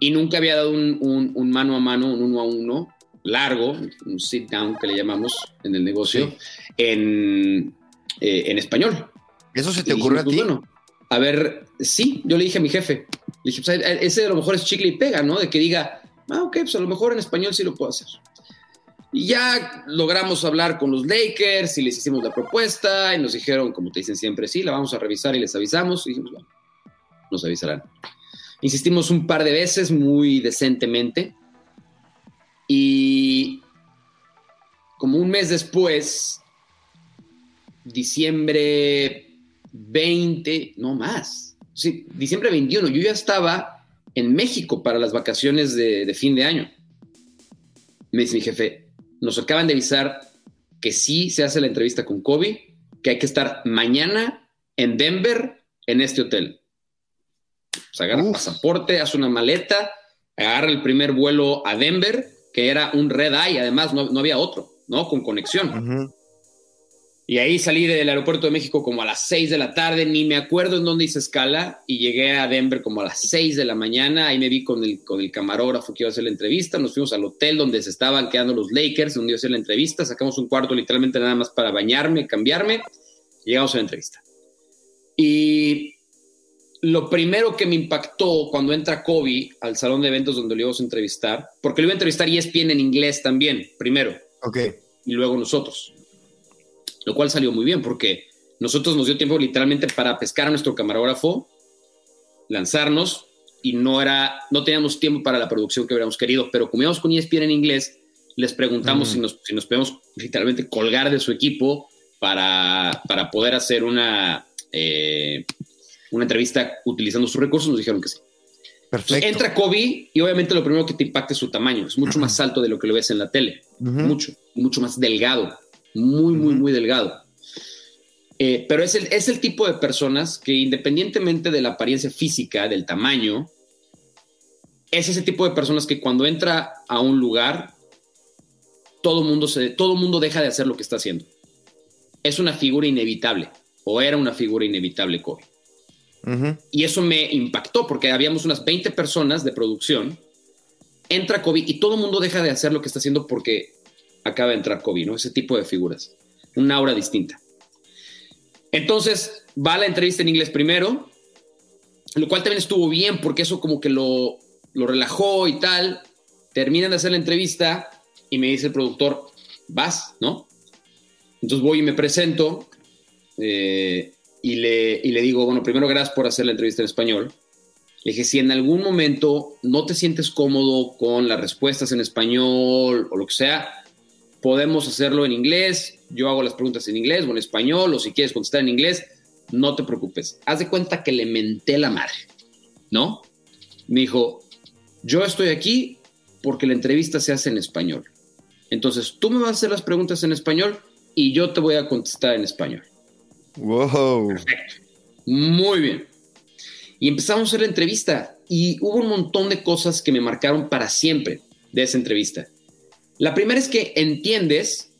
y nunca había dado un, mano a mano, un uno a uno largo, un sit down que le llamamos en el negocio, en, eh, en español. ¿Eso se te ocurrió a pues, ti? Bueno, a ver, sí, yo le dije a mi jefe, le dije, pues, ese a lo mejor es chicle y pega, ¿no? De que diga, ah, ok, pues a lo mejor en español sí lo puedo hacer. Y ya logramos hablar con los Lakers y les hicimos la propuesta y nos dijeron, como te dicen siempre, sí, la vamos a revisar y les avisamos. Y dijimos, bueno, nos avisarán. Insistimos un par de veces muy decentemente y como un mes después, diciembre 20, no más, sí, diciembre 21, yo ya estaba en México para las vacaciones de, fin de año. Me dice mi jefe, nos acaban de avisar que sí se hace la entrevista con Kobe, que hay que estar mañana en Denver en este hotel. Pues agarra el pasaporte, hace una maleta, agarra el primer vuelo a Denver, que era un red eye, además no, había otro, ¿no? Con conexión. Y ahí salí del aeropuerto de México como a las 6 de la tarde, ni me acuerdo en dónde hice escala, y llegué a Denver como a las 6 de la mañana, ahí me vi con el, con el camarógrafo que iba a hacer la entrevista, nos fuimos al hotel donde se estaban quedando los Lakers, donde iba a hacer la entrevista, sacamos un cuarto literalmente nada más para bañarme, cambiarme, llegamos a la entrevista. Y lo primero que me impactó cuando entra Kobe al salón de eventos donde lo íbamos a entrevistar, porque lo iba a entrevistar y ESPN en inglés también, primero. Ok. Y luego nosotros. Lo cual salió muy bien porque nosotros nos dio tiempo literalmente para pescar a nuestro camarógrafo, lanzarnos y no era, no teníamos tiempo para la producción que hubiéramos querido, pero como íbamos con ESPN en inglés, les preguntamos si, nos, si nos podemos literalmente colgar de su equipo para, para poder hacer una, eh, una entrevista utilizando sus recursos, nos dijeron que sí. Perfecto. entra Kobe y obviamente lo primero que te impacta es su tamaño. Es mucho más alto de lo que lo ves en la tele. Mucho, mucho más delgado. Muy, muy, muy delgado. Eh, pero es el, es el tipo de personas que independientemente de la apariencia física, del tamaño, es ese tipo de personas que cuando entra a un lugar, todo mundo, se, todo mundo deja de hacer lo que está haciendo. Es una figura inevitable, o era una figura inevitable Kobe. Y eso me impactó porque habíamos unas 20 personas de producción. Entra Kobe y todo el mundo deja de hacer lo que está haciendo porque acaba de entrar Kobe, ¿no? Ese tipo de figuras. Una aura distinta. Entonces, va la entrevista en inglés primero, lo cual también estuvo bien porque eso como que lo, lo relajó y tal. Terminan de hacer la entrevista y me dice el productor, vas, ¿no? Entonces voy y me presento eh, y, le, y le digo, bueno, primero gracias por hacer la entrevista en español. Le dije, si en algún momento no te sientes cómodo con las respuestas en español o lo que sea, podemos hacerlo en inglés. Yo hago las preguntas en inglés o en español, o si quieres contestar en inglés, no te preocupes. Haz de cuenta que le menté la madre, ¿no? Me dijo, yo estoy aquí porque la entrevista se hace en español. Entonces tú me vas a hacer las preguntas en español y yo te voy a contestar en español. Wow. Perfecto. Muy bien. Y empezamos a hacer la entrevista y hubo un montón de cosas que me marcaron para siempre de esa entrevista. La primera es que entiendes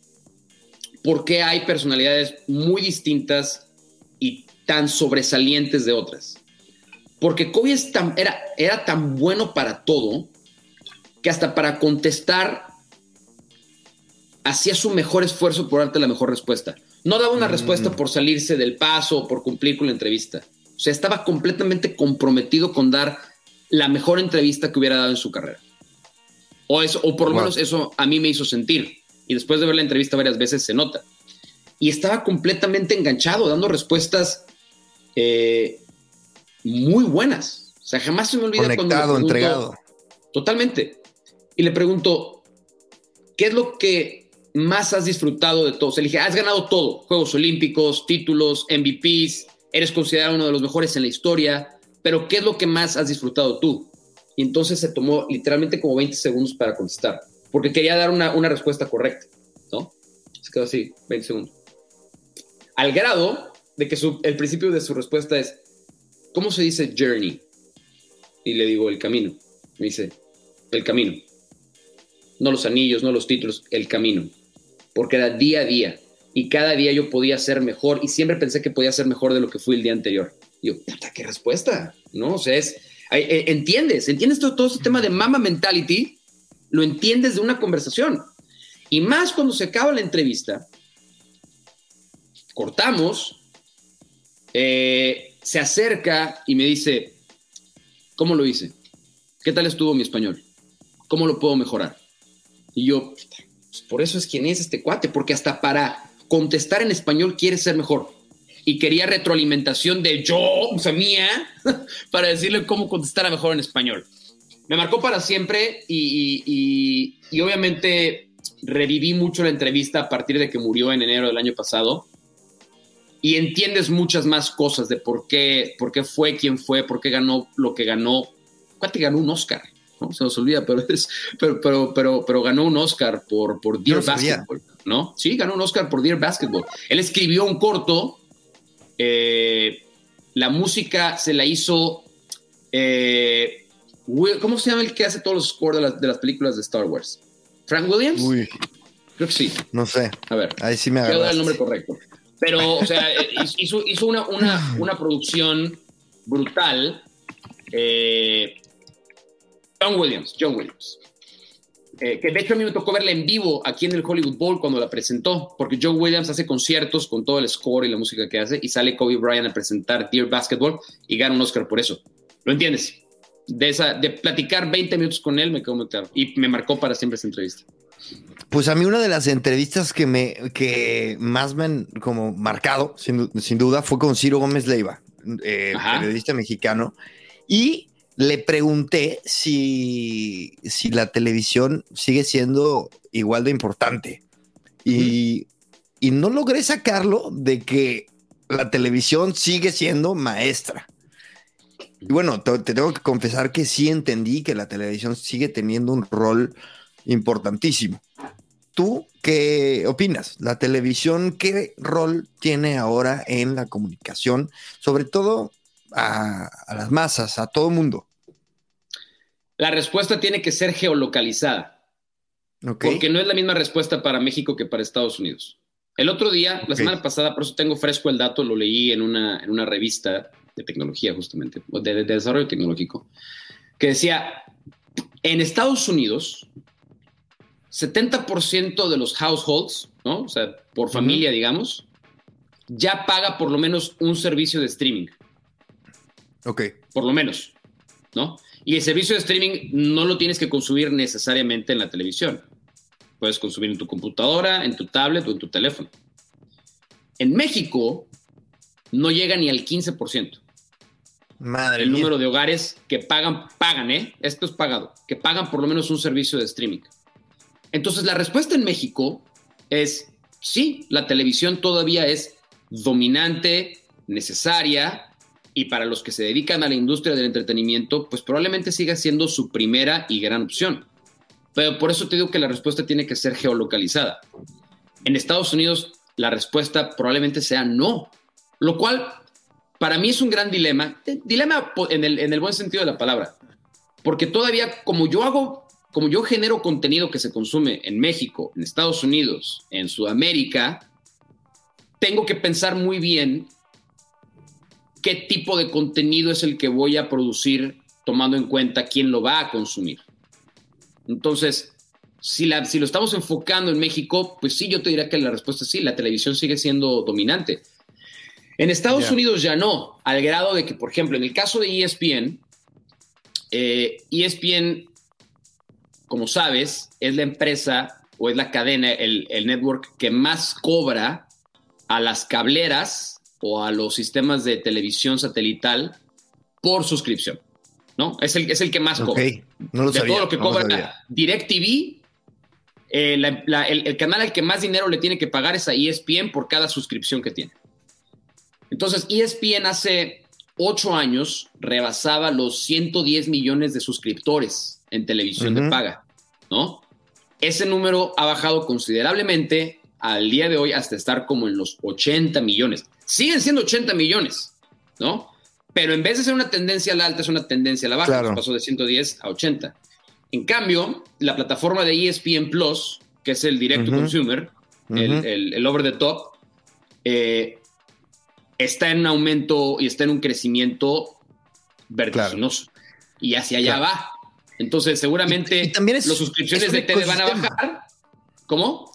por qué hay personalidades muy distintas y tan sobresalientes de otras. Porque Kobe era, era tan bueno para todo que hasta para contestar hacía su mejor esfuerzo por darte la mejor respuesta. No daba una mm. respuesta por salirse del paso o por cumplir con la entrevista. O sea, estaba completamente comprometido con dar la mejor entrevista que hubiera dado en su carrera. O, eso, o por lo menos eso a mí me hizo sentir. Y después de ver la entrevista varias veces se nota. Y estaba completamente enganchado, dando respuestas eh, muy buenas. O sea, jamás se me olvida Conectado, entregado. Totalmente. Y le pregunto, ¿qué es lo que más has disfrutado de todo? Se le dije, has ganado todo, Juegos Olímpicos, títulos, MVPs, eres considerado uno de los mejores en la historia, pero ¿qué es lo que más has disfrutado tú? Entonces se tomó literalmente como 20 segundos para contestar, porque quería dar una, respuesta correcta, ¿no? Se quedó así, 20 segundos. Al grado de que el principio de su respuesta es, ¿cómo se dice journey? Y le digo, el camino. Me dice, el camino. No los anillos, no los títulos, el camino porque era día a día y cada día yo podía ser mejor y siempre pensé que podía ser mejor de lo que fui el día anterior. Y yo, puta, qué respuesta, ¿no? O sea, es, entiendes, entiendes todo, todo este tema de mama mentality, lo entiendes de una conversación. Y más cuando se acaba la entrevista, cortamos, eh, se acerca y me dice, ¿cómo lo hice? ¿Qué tal estuvo mi español? ¿Cómo lo puedo mejorar? Y yo, pues, por eso es quien es este cuate, porque hasta para contestar en español quiere ser mejor. Y quería retroalimentación de yo, o sea, mía, <laughs> para decirle cómo contestar mejor en español. Me marcó para siempre y, y, obviamente reviví mucho la entrevista a partir de que murió en enero del año pasado y entiendes muchas más cosas de por qué, por qué fue quien fue, por qué ganó lo que ganó. Cuate ganó un Oscar. Se nos olvida, pero, es, pero, pero, pero, pero ganó un Oscar por, por Dear Basketball, ¿no? Sí, ganó un Oscar por Dear Basketball. Él escribió un corto, eh, la música se la hizo, eh, ¿cómo se llama el que hace todos los scores de las, de las películas de Star Wars? ¿Frank Williams? Uy. Creo que sí. No sé. A ver. Ahí sí me agarraste. Quiero dar el nombre correcto. Pero, o sea, eh, hizo, hizo una, una, <laughs> una, producción brutal. Eh, John Williams, John Williams. Eh, que de hecho a mí me tocó verla en vivo aquí en el Hollywood Bowl cuando la presentó, porque John Williams hace conciertos con todo el score y la música que hace, y sale Kobe Bryant a presentar Dear Basketball y gana un Oscar por eso. ¿Lo entiendes? De, esa, de platicar 20 minutos con él me quedó muy claro y me marcó para siempre esa entrevista. Pues a mí una de las entrevistas que, me, que más me han como marcado, sin, duda, fue con Ciro Gómez Leiva, eh, periodista mexicano, y le pregunté si, si la televisión sigue siendo igual de importante. Y, no logré sacarlo de que la televisión sigue siendo maestra. Y bueno, te, tengo que confesar que sí entendí que la televisión sigue teniendo un rol importantísimo. ¿Tú qué opinas? ¿La televisión qué rol tiene ahora en la comunicación? Sobre todo a, las masas, a todo el mundo? la respuesta tiene que ser geolocalizada. Porque no es la misma respuesta para México que para Estados Unidos. El otro día, la semana pasada, por eso tengo fresco el dato, lo leí en una, en una revista de tecnología justamente, de, de desarrollo tecnológico, que decía, en Estados Unidos, 70% de los households, ¿no? O sea, por familia, digamos, ya paga por lo menos un servicio de streaming. Ok. Por lo menos, ¿no? Y el servicio de streaming no lo tienes que consumir necesariamente en la televisión. Puedes consumir en tu computadora, en tu tablet o en tu teléfono. En México no llega ni al 15%. Madre el número de hogares que pagan, pagan, ¿eh? Esto es pagado, que pagan por lo menos un servicio de streaming. Entonces, la respuesta en México es sí, la televisión todavía es dominante, necesaria, y para los que se dedican a la industria del entretenimiento, pues probablemente siga siendo su primera y gran opción. Pero por eso te digo que la respuesta tiene que ser geolocalizada. En Estados Unidos, la respuesta probablemente sea no, lo cual para mí es un gran dilema, dilema en el, en el buen sentido de la palabra, porque todavía como yo hago como yo genero contenido que se consume en México, en Estados Unidos, en Sudamérica, tengo que pensar muy bien qué tipo de contenido es el que voy a producir tomando en cuenta quién lo va a consumir. Entonces, si, la, si lo estamos enfocando en México, pues sí, yo te diría que la respuesta es sí, la televisión sigue siendo dominante. En Estados Unidos ya no, al grado de que, por ejemplo, en el caso de ESPN, eh, ESPN como sabes, es la empresa o es la cadena, el, network que más cobra a las cableras o a los sistemas de televisión satelital por suscripción. ¿No? Es el, es el que más cobra. No lo de todo lo que cobra DirecTV, eh, el, el, canal al que más dinero le tiene que pagar es a ESPN por cada suscripción que tiene. Entonces, ESPN hace ocho años rebasaba los 110 millones de suscriptores en televisión de paga, ¿no? Ese número ha bajado considerablemente al día de hoy hasta estar como en los 80 millones. Siguen siendo 80 millones, ¿no? Pero en vez de ser una tendencia a la alta, es una tendencia a la baja. Pasó de 110 a 80. En cambio, la plataforma de ESPN Plus, que es el Direct to Consumer, el, over the top, eh, está en un aumento y está en un crecimiento vertiginoso. Y hacia allá va. Entonces, seguramente también las suscripciones de tele van a bajar. ¿Cómo?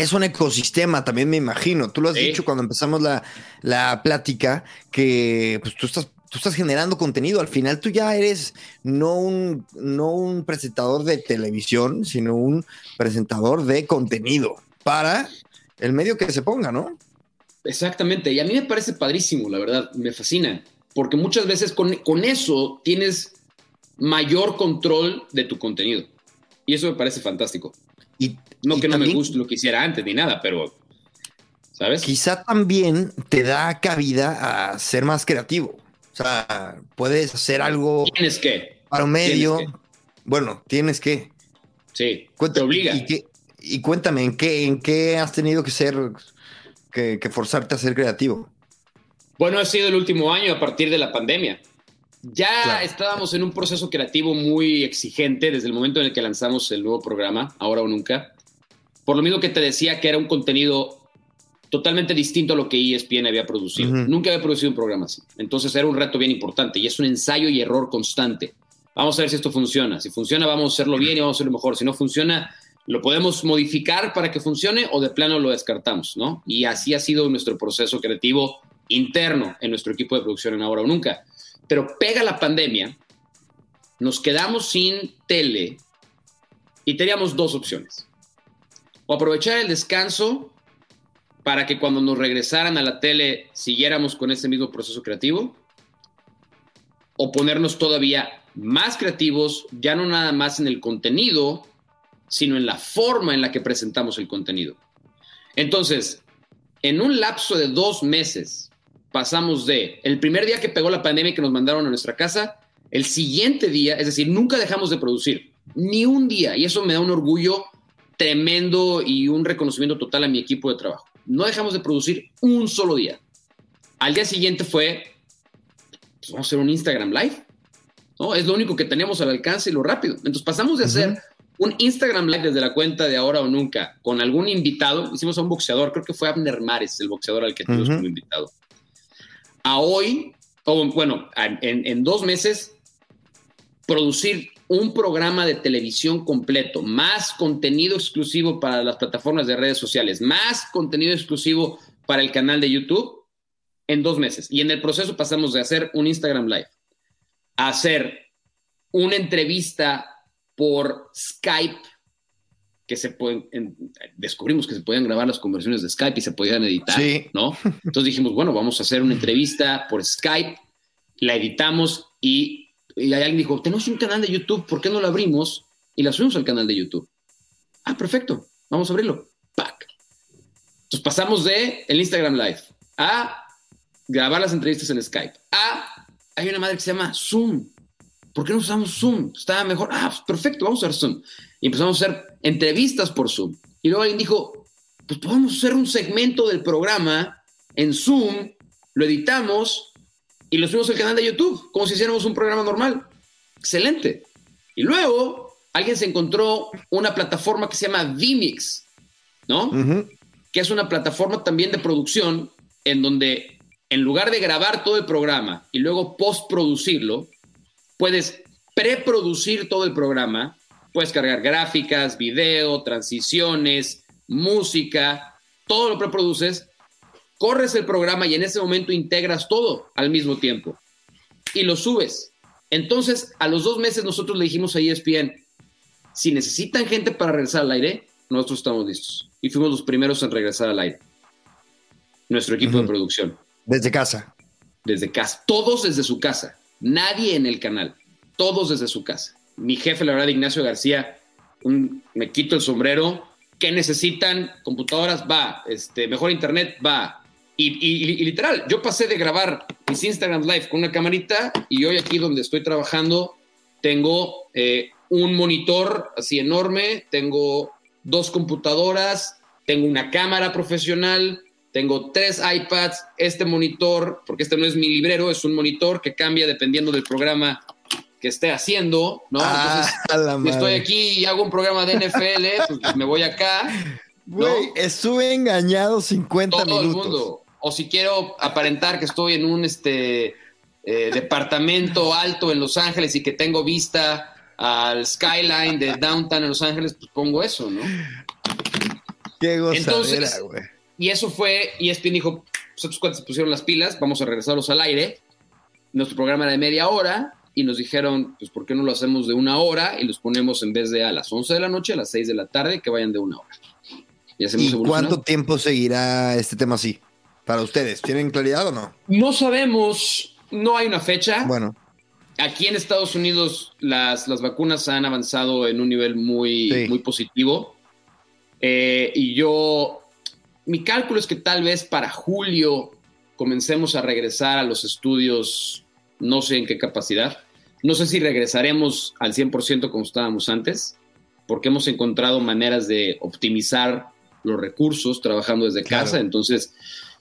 Es un ecosistema, también me imagino. Tú lo has dicho cuando empezamos la, la plática, que pues, tú estás tú estás generando contenido. Al final tú ya eres no un, no un presentador de televisión, sino un presentador de contenido para el medio que se ponga, ¿no? Exactamente. Y a mí me parece padrísimo, la verdad. Me fascina. Porque muchas veces con, con eso tienes mayor control de tu contenido. Y eso me parece fantástico. Y, no que no me guste lo que hiciera antes ni nada, pero, ¿sabes? Quizá también te da cabida a ser más creativo. O sea, puedes hacer algo. Tienes que. Para un medio. Bueno, tienes que. Sí. te obliga. Y, cuéntame, ¿en qué, ¿en qué has tenido que ser, que, que forzarte a ser creativo? Bueno, ha sido el último año a partir de la pandemia. Ya estábamos en un proceso creativo muy exigente desde el momento en el que lanzamos el nuevo programa, ahora o nunca. Por lo mismo que te decía que era un contenido totalmente distinto a lo que ESPN había producido. Nunca había producido un programa así. Entonces era un reto bien importante y es un ensayo y error constante. Vamos a ver si esto funciona. Si funciona, vamos a hacerlo bien y vamos a hacerlo mejor. Si no funciona, lo podemos modificar para que funcione o de plano lo descartamos, ¿no? Y así ha sido nuestro proceso creativo interno en nuestro equipo de producción en Ahora o Nunca. Pero pega la pandemia, nos quedamos sin tele y teníamos dos opciones. O aprovechar el descanso para que cuando nos regresaran a la tele siguiéramos con ese mismo proceso creativo, o ponernos todavía más creativos, ya no nada más en el contenido, sino en la forma en la que presentamos el contenido. Entonces, en un lapso de dos meses, pasamos de el primer día que pegó la pandemia y que nos mandaron a nuestra casa, el siguiente día, es decir, nunca dejamos de producir, ni un día, y eso me da un orgullo tremendo y un reconocimiento total a mi equipo de trabajo. No dejamos de producir un solo día. Al día siguiente fue, pues vamos a hacer un Instagram Live. ¿no? Es lo único que tenemos al alcance y lo rápido. Entonces pasamos de hacer un Instagram Live desde la cuenta de ahora o nunca con algún invitado, hicimos a un boxeador, creo que fue Abner Mares, el boxeador al que tuvimos como invitado. A hoy, o bueno, en, en dos meses, producir un programa de televisión completo, más contenido exclusivo para las plataformas de redes sociales, más contenido exclusivo para el canal de YouTube en dos meses. Y en el proceso pasamos de hacer un Instagram Live a hacer una entrevista por Skype, que se pueden, descubrimos que se podían grabar las conversiones de Skype y se podían editar, ¿no? <laughs> Entonces dijimos, bueno, vamos a hacer una entrevista por Skype, la editamos y, y alguien dijo, tenemos un canal de YouTube, ¿por qué no lo abrimos? Y la subimos al canal de YouTube. Ah, perfecto, vamos a abrirlo. Pack. Entonces pasamos de el Instagram Live a grabar las entrevistas en Skype a hay una madre que se llama Zoom. ¿Por qué no usamos Zoom? Estaba mejor. Ah, pues, perfecto, vamos a usar Zoom. Y empezamos a hacer entrevistas por Zoom. Y luego alguien dijo, pues podemos hacer un segmento del programa en Zoom, lo editamos y lo subimos al canal de YouTube, como si hiciéramos un programa normal. Excelente. Y luego alguien se encontró una plataforma que se llama Vimix, ¿no? Que es una plataforma también de producción en donde en lugar de grabar todo el programa y luego postproducirlo, puedes preproducir todo el programa, puedes cargar gráficas, video, transiciones, música, todo lo preproduces, corres el programa y en ese momento integras todo al mismo tiempo y lo subes. Entonces, a los dos meses nosotros le dijimos a ESPN, si necesitan gente para regresar al aire, nosotros estamos listos. Y fuimos los primeros en regresar al aire. Nuestro equipo de producción. Desde casa. Desde casa. Todos desde su casa. Nadie en el canal, todos desde su casa. Mi jefe, la verdad, Ignacio García, me quito el sombrero. ¿Qué necesitan? Computadoras, va. Este, mejor internet, va. Y, literal, yo pasé de grabar mis Instagram Live con una camarita y hoy aquí donde estoy trabajando tengo eh, un monitor así enorme, tengo dos computadoras, tengo una cámara profesional, tengo tres iPads, este monitor, porque este no es mi librero, es un monitor que cambia dependiendo del programa que esté haciendo, ¿no? Ah, Entonces, estoy aquí y hago un programa de NFL, pues me voy acá. Güey, estuve engañado 50 Todo minutos. El mundo. O si quiero aparentar que estoy en un este, eh, departamento alto en Los Ángeles y que tengo vista al skyline de downtown en Los Ángeles, pues pongo eso, ¿no? Qué gozadera, güey. Y eso fue, y ESPN dijo, nosotros cuando se pusieron las pilas, vamos a regresarlos al aire. Nuestro programa era de media hora y nos dijeron, pues, ¿por qué no lo hacemos de una hora y los ponemos en vez de a las 11 de la noche, a las 6 de la tarde, que vayan de una hora? ¿Y, ¿Y cuánto tiempo seguirá este tema así? Para ustedes, ¿tienen claridad o no? No sabemos, no hay una fecha. Bueno. Aquí en Estados Unidos las, las vacunas han avanzado en un nivel muy, muy positivo. Eh, y yo mi cálculo es que tal vez para julio comencemos a regresar a los estudios, no sé en qué capacidad. No sé si regresaremos al 100% como estábamos antes, porque hemos encontrado maneras de optimizar los recursos trabajando desde casa. Entonces,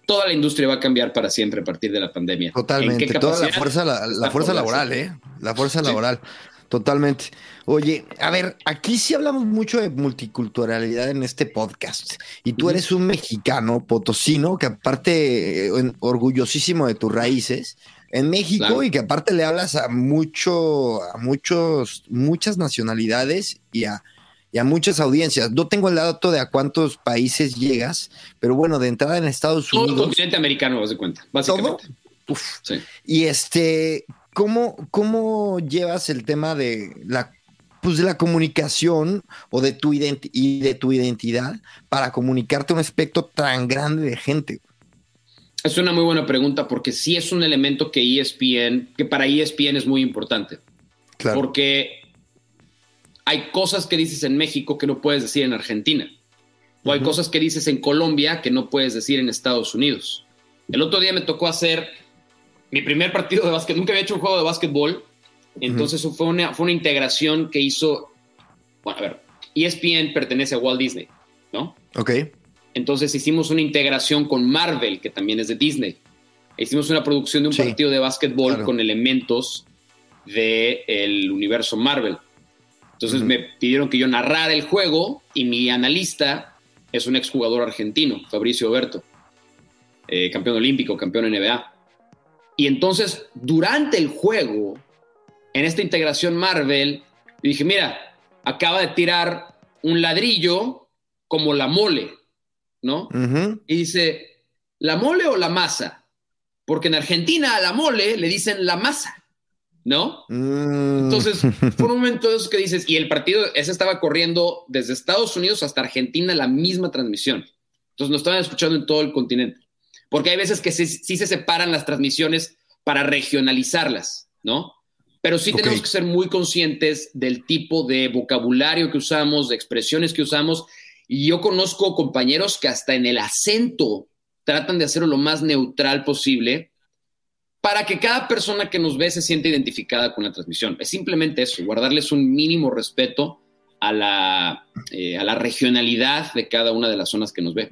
toda la industria va a cambiar para siempre a partir de la pandemia. Totalmente. Toda la fuerza, la, fuerza laboral, ¿eh? La fuerza laboral. Totalmente. Oye, a ver, aquí sí hablamos mucho de multiculturalidad en este podcast. Y tú eres un mexicano potosino que aparte, eh, orgullosísimo de tus raíces, en México y que aparte le hablas a mucho, a muchos, muchas nacionalidades y a, muchas audiencias. No tengo el dato de a cuántos países llegas, pero bueno, de entrada en Estados Unidos. Todo el continente americano, vas de cuenta, básicamente. Uf. Sí. Y este, ¿cómo, ¿cómo llevas el tema de la pues de la comunicación o de tu y de tu identidad para comunicarte un aspecto tan grande de gente? Es una muy buena pregunta porque sí es un elemento que ESPN, que para ESPN es muy importante. Claro. Porque hay cosas que dices en México que no puedes decir en Argentina. O hay cosas que dices en Colombia que no puedes decir en Estados Unidos. El otro día me tocó hacer mi primer partido de básquet. Nunca había hecho un juego de básquetbol entonces fue, una, fue una integración que hizo, bueno, a ver, ESPN pertenece a Walt Disney, ¿no? Ok. Entonces hicimos una integración con Marvel, que también es de Disney. Hicimos una producción de un partido de básquetbol con elementos del universo Marvel. Entonces me pidieron que yo narrara el juego y mi analista es un exjugador argentino, Fabricio Oberto, eh, campeón olímpico, campeón NBA. Y entonces, durante el juego, en esta integración Marvel, dije, mira, acaba de tirar un ladrillo como la mole, ¿no? Y dice, ¿la mole o la masa? Porque en Argentina a la mole le dicen la masa. ¿no? Mm. Entonces, <laughs> fue un momento de esos que dices, y el partido ese estaba corriendo desde Estados Unidos hasta Argentina la misma transmisión. Entonces, nos estaban escuchando en todo el continente. Porque hay veces que sí, se separan las transmisiones para regionalizarlas, ¿no? Pero sí tenemos que ser muy conscientes del tipo de vocabulario que usamos, de expresiones que usamos. Y yo conozco compañeros que hasta en el acento tratan de hacerlo lo más neutral posible para que cada persona que nos ve se sienta identificada con la transmisión. Es simplemente eso, guardarles un mínimo respeto a la, eh, a la regionalidad de cada una de las zonas que nos ve.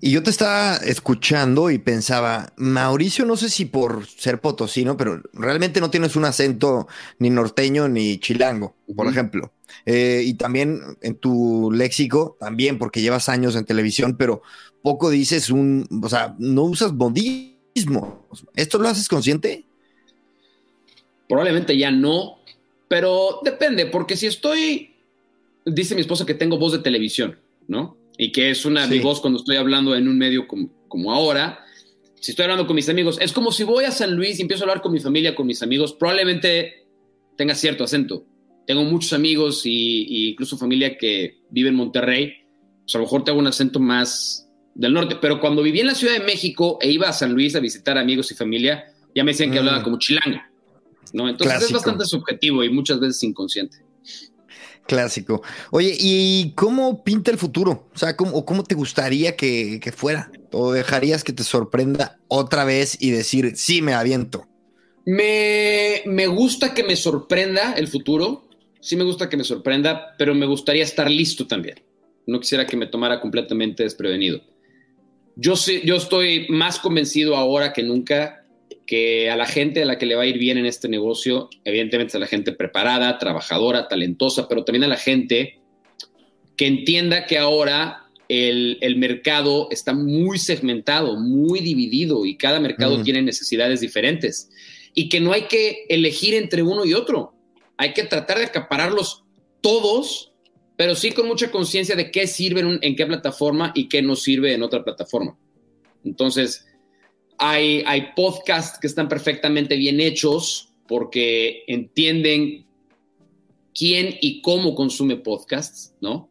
Y yo te estaba escuchando y pensaba, Mauricio, no sé si por ser potosino, pero realmente no tienes un acento ni norteño ni chilango, por ejemplo. Eh, y también en tu léxico, también porque llevas años en televisión, pero poco dices un, o sea, no usas modismo ¿Esto lo haces consciente? Probablemente ya no, pero depende, porque si estoy, dice mi esposa que tengo voz de televisión, ¿no? Y que es una mi voz cuando estoy hablando en un medio como, ahora. Si estoy hablando con mis amigos, es como si voy a San Luis y empiezo a hablar con mi familia, con mis amigos, probablemente tenga cierto acento. Tengo muchos amigos y, incluso familia que vive en Monterrey, pues a lo mejor tengo un acento más, del norte, pero cuando viví en la Ciudad de México e iba a San Luis a visitar amigos y familia, ya me decían que hablaba mm. como chilango, ¿no? Entonces es bastante subjetivo y muchas veces inconsciente. Clásico. Oye, ¿y cómo pinta el futuro? O sea, ¿cómo, te gustaría que, fuera? ¿O dejarías que te sorprenda otra vez y decir, sí, me aviento? Me, me gusta que me sorprenda el futuro. Sí me gusta que me sorprenda, pero me gustaría estar listo también. No quisiera que me tomara completamente desprevenido. Yo, yo estoy más convencido ahora que nunca que a la gente a la que le va a ir bien en este negocio, evidentemente a la gente preparada, trabajadora, talentosa, pero también a la gente que entienda que ahora el, mercado está muy segmentado, muy dividido y cada mercado tiene necesidades diferentes y que no hay que elegir entre uno y otro. Hay que tratar de acapararlos todos pero sí con mucha conciencia de qué sirve en, qué plataforma y qué no sirve en otra plataforma. Entonces, hay, hay podcasts que están perfectamente bien hechos porque entienden quién y cómo consume podcasts, ¿no?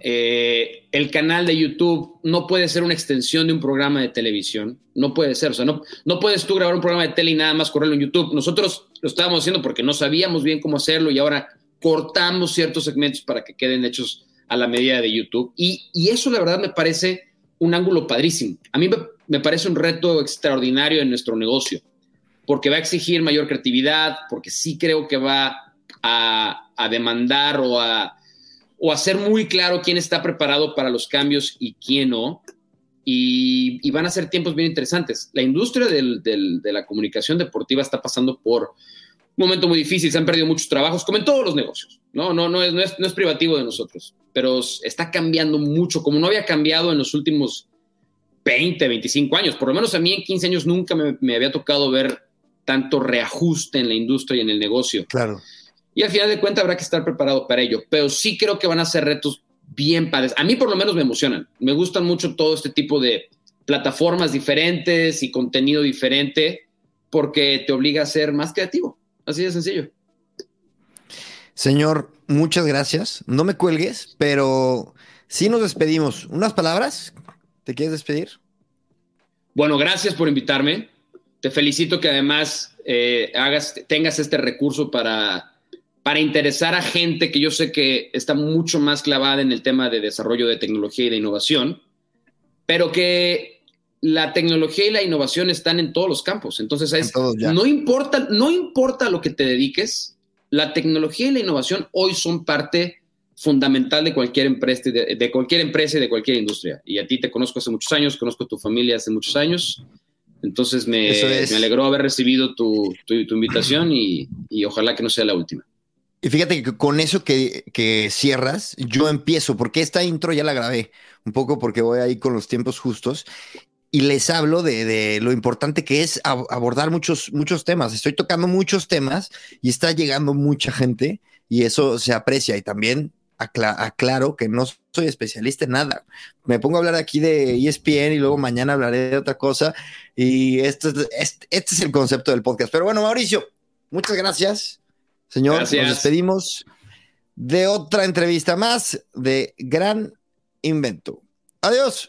Eh, el canal de YouTube no puede ser una extensión de un programa de televisión, no puede ser, o sea, no, no puedes tú grabar un programa de tele y nada más correrlo en YouTube. Nosotros lo estábamos haciendo porque no sabíamos bien cómo hacerlo y ahora cortamos ciertos segmentos para que queden hechos a la medida de YouTube. Y, eso la verdad me parece un ángulo padrísimo. A mí me, parece un reto extraordinario en nuestro negocio, porque va a exigir mayor creatividad, porque sí creo que va a, demandar o a, o hacer muy claro quién está preparado para los cambios y quién no. Y, van a ser tiempos bien interesantes. La industria de la comunicación deportiva está pasando por un momento muy difícil, se han perdido muchos trabajos, como en todos los negocios. No, no, no es, no es, no es privativo de nosotros, pero está cambiando mucho, como no había cambiado en los últimos 20, 25 años. Por lo menos a mí en 15 años nunca me, había tocado ver tanto reajuste en la industria y en el negocio. Claro. Y al final de cuentas habrá que estar preparado para ello, pero sí creo que van a ser retos bien padres. A mí por lo menos me emocionan. Me gustan mucho todo este tipo de plataformas diferentes y contenido diferente porque te obliga a ser más creativo. Así de sencillo. Señor, muchas gracias. No me cuelgues, pero sí nos despedimos. ¿Unas palabras? ¿Te quieres despedir? Bueno, gracias por invitarme. Te felicito que además eh, hagas, tengas este recurso para, para interesar a gente que yo sé que está mucho más clavada en el tema de desarrollo de tecnología y de innovación, pero que la tecnología y la innovación están en todos los campos. Entonces, no, importa, no importa lo que te dediques, la tecnología y la innovación hoy son parte fundamental de cualquier empresa, de, cualquier empresa y de cualquier industria. Y a ti te conozco hace muchos años, conozco a tu familia hace muchos años. Entonces me, me alegró haber recibido tu, tu, invitación y, y, ojalá que no sea la última. Y fíjate que con eso que, que, cierras, yo empiezo, porque esta intro ya la grabé, un poco porque voy ahí con los tiempos justos, y les hablo de, de lo importante que es abordar muchos, muchos temas. Estoy tocando muchos temas y está llegando mucha gente y eso se aprecia. Y también aclaro que no soy especialista en nada. Me pongo a hablar aquí de ESPN y luego mañana hablaré de otra cosa. Y esto es, este, es el concepto del podcast. Pero bueno, Mauricio, muchas gracias. Señor, nos despedimos de otra entrevista más de Gran Invento. Adiós.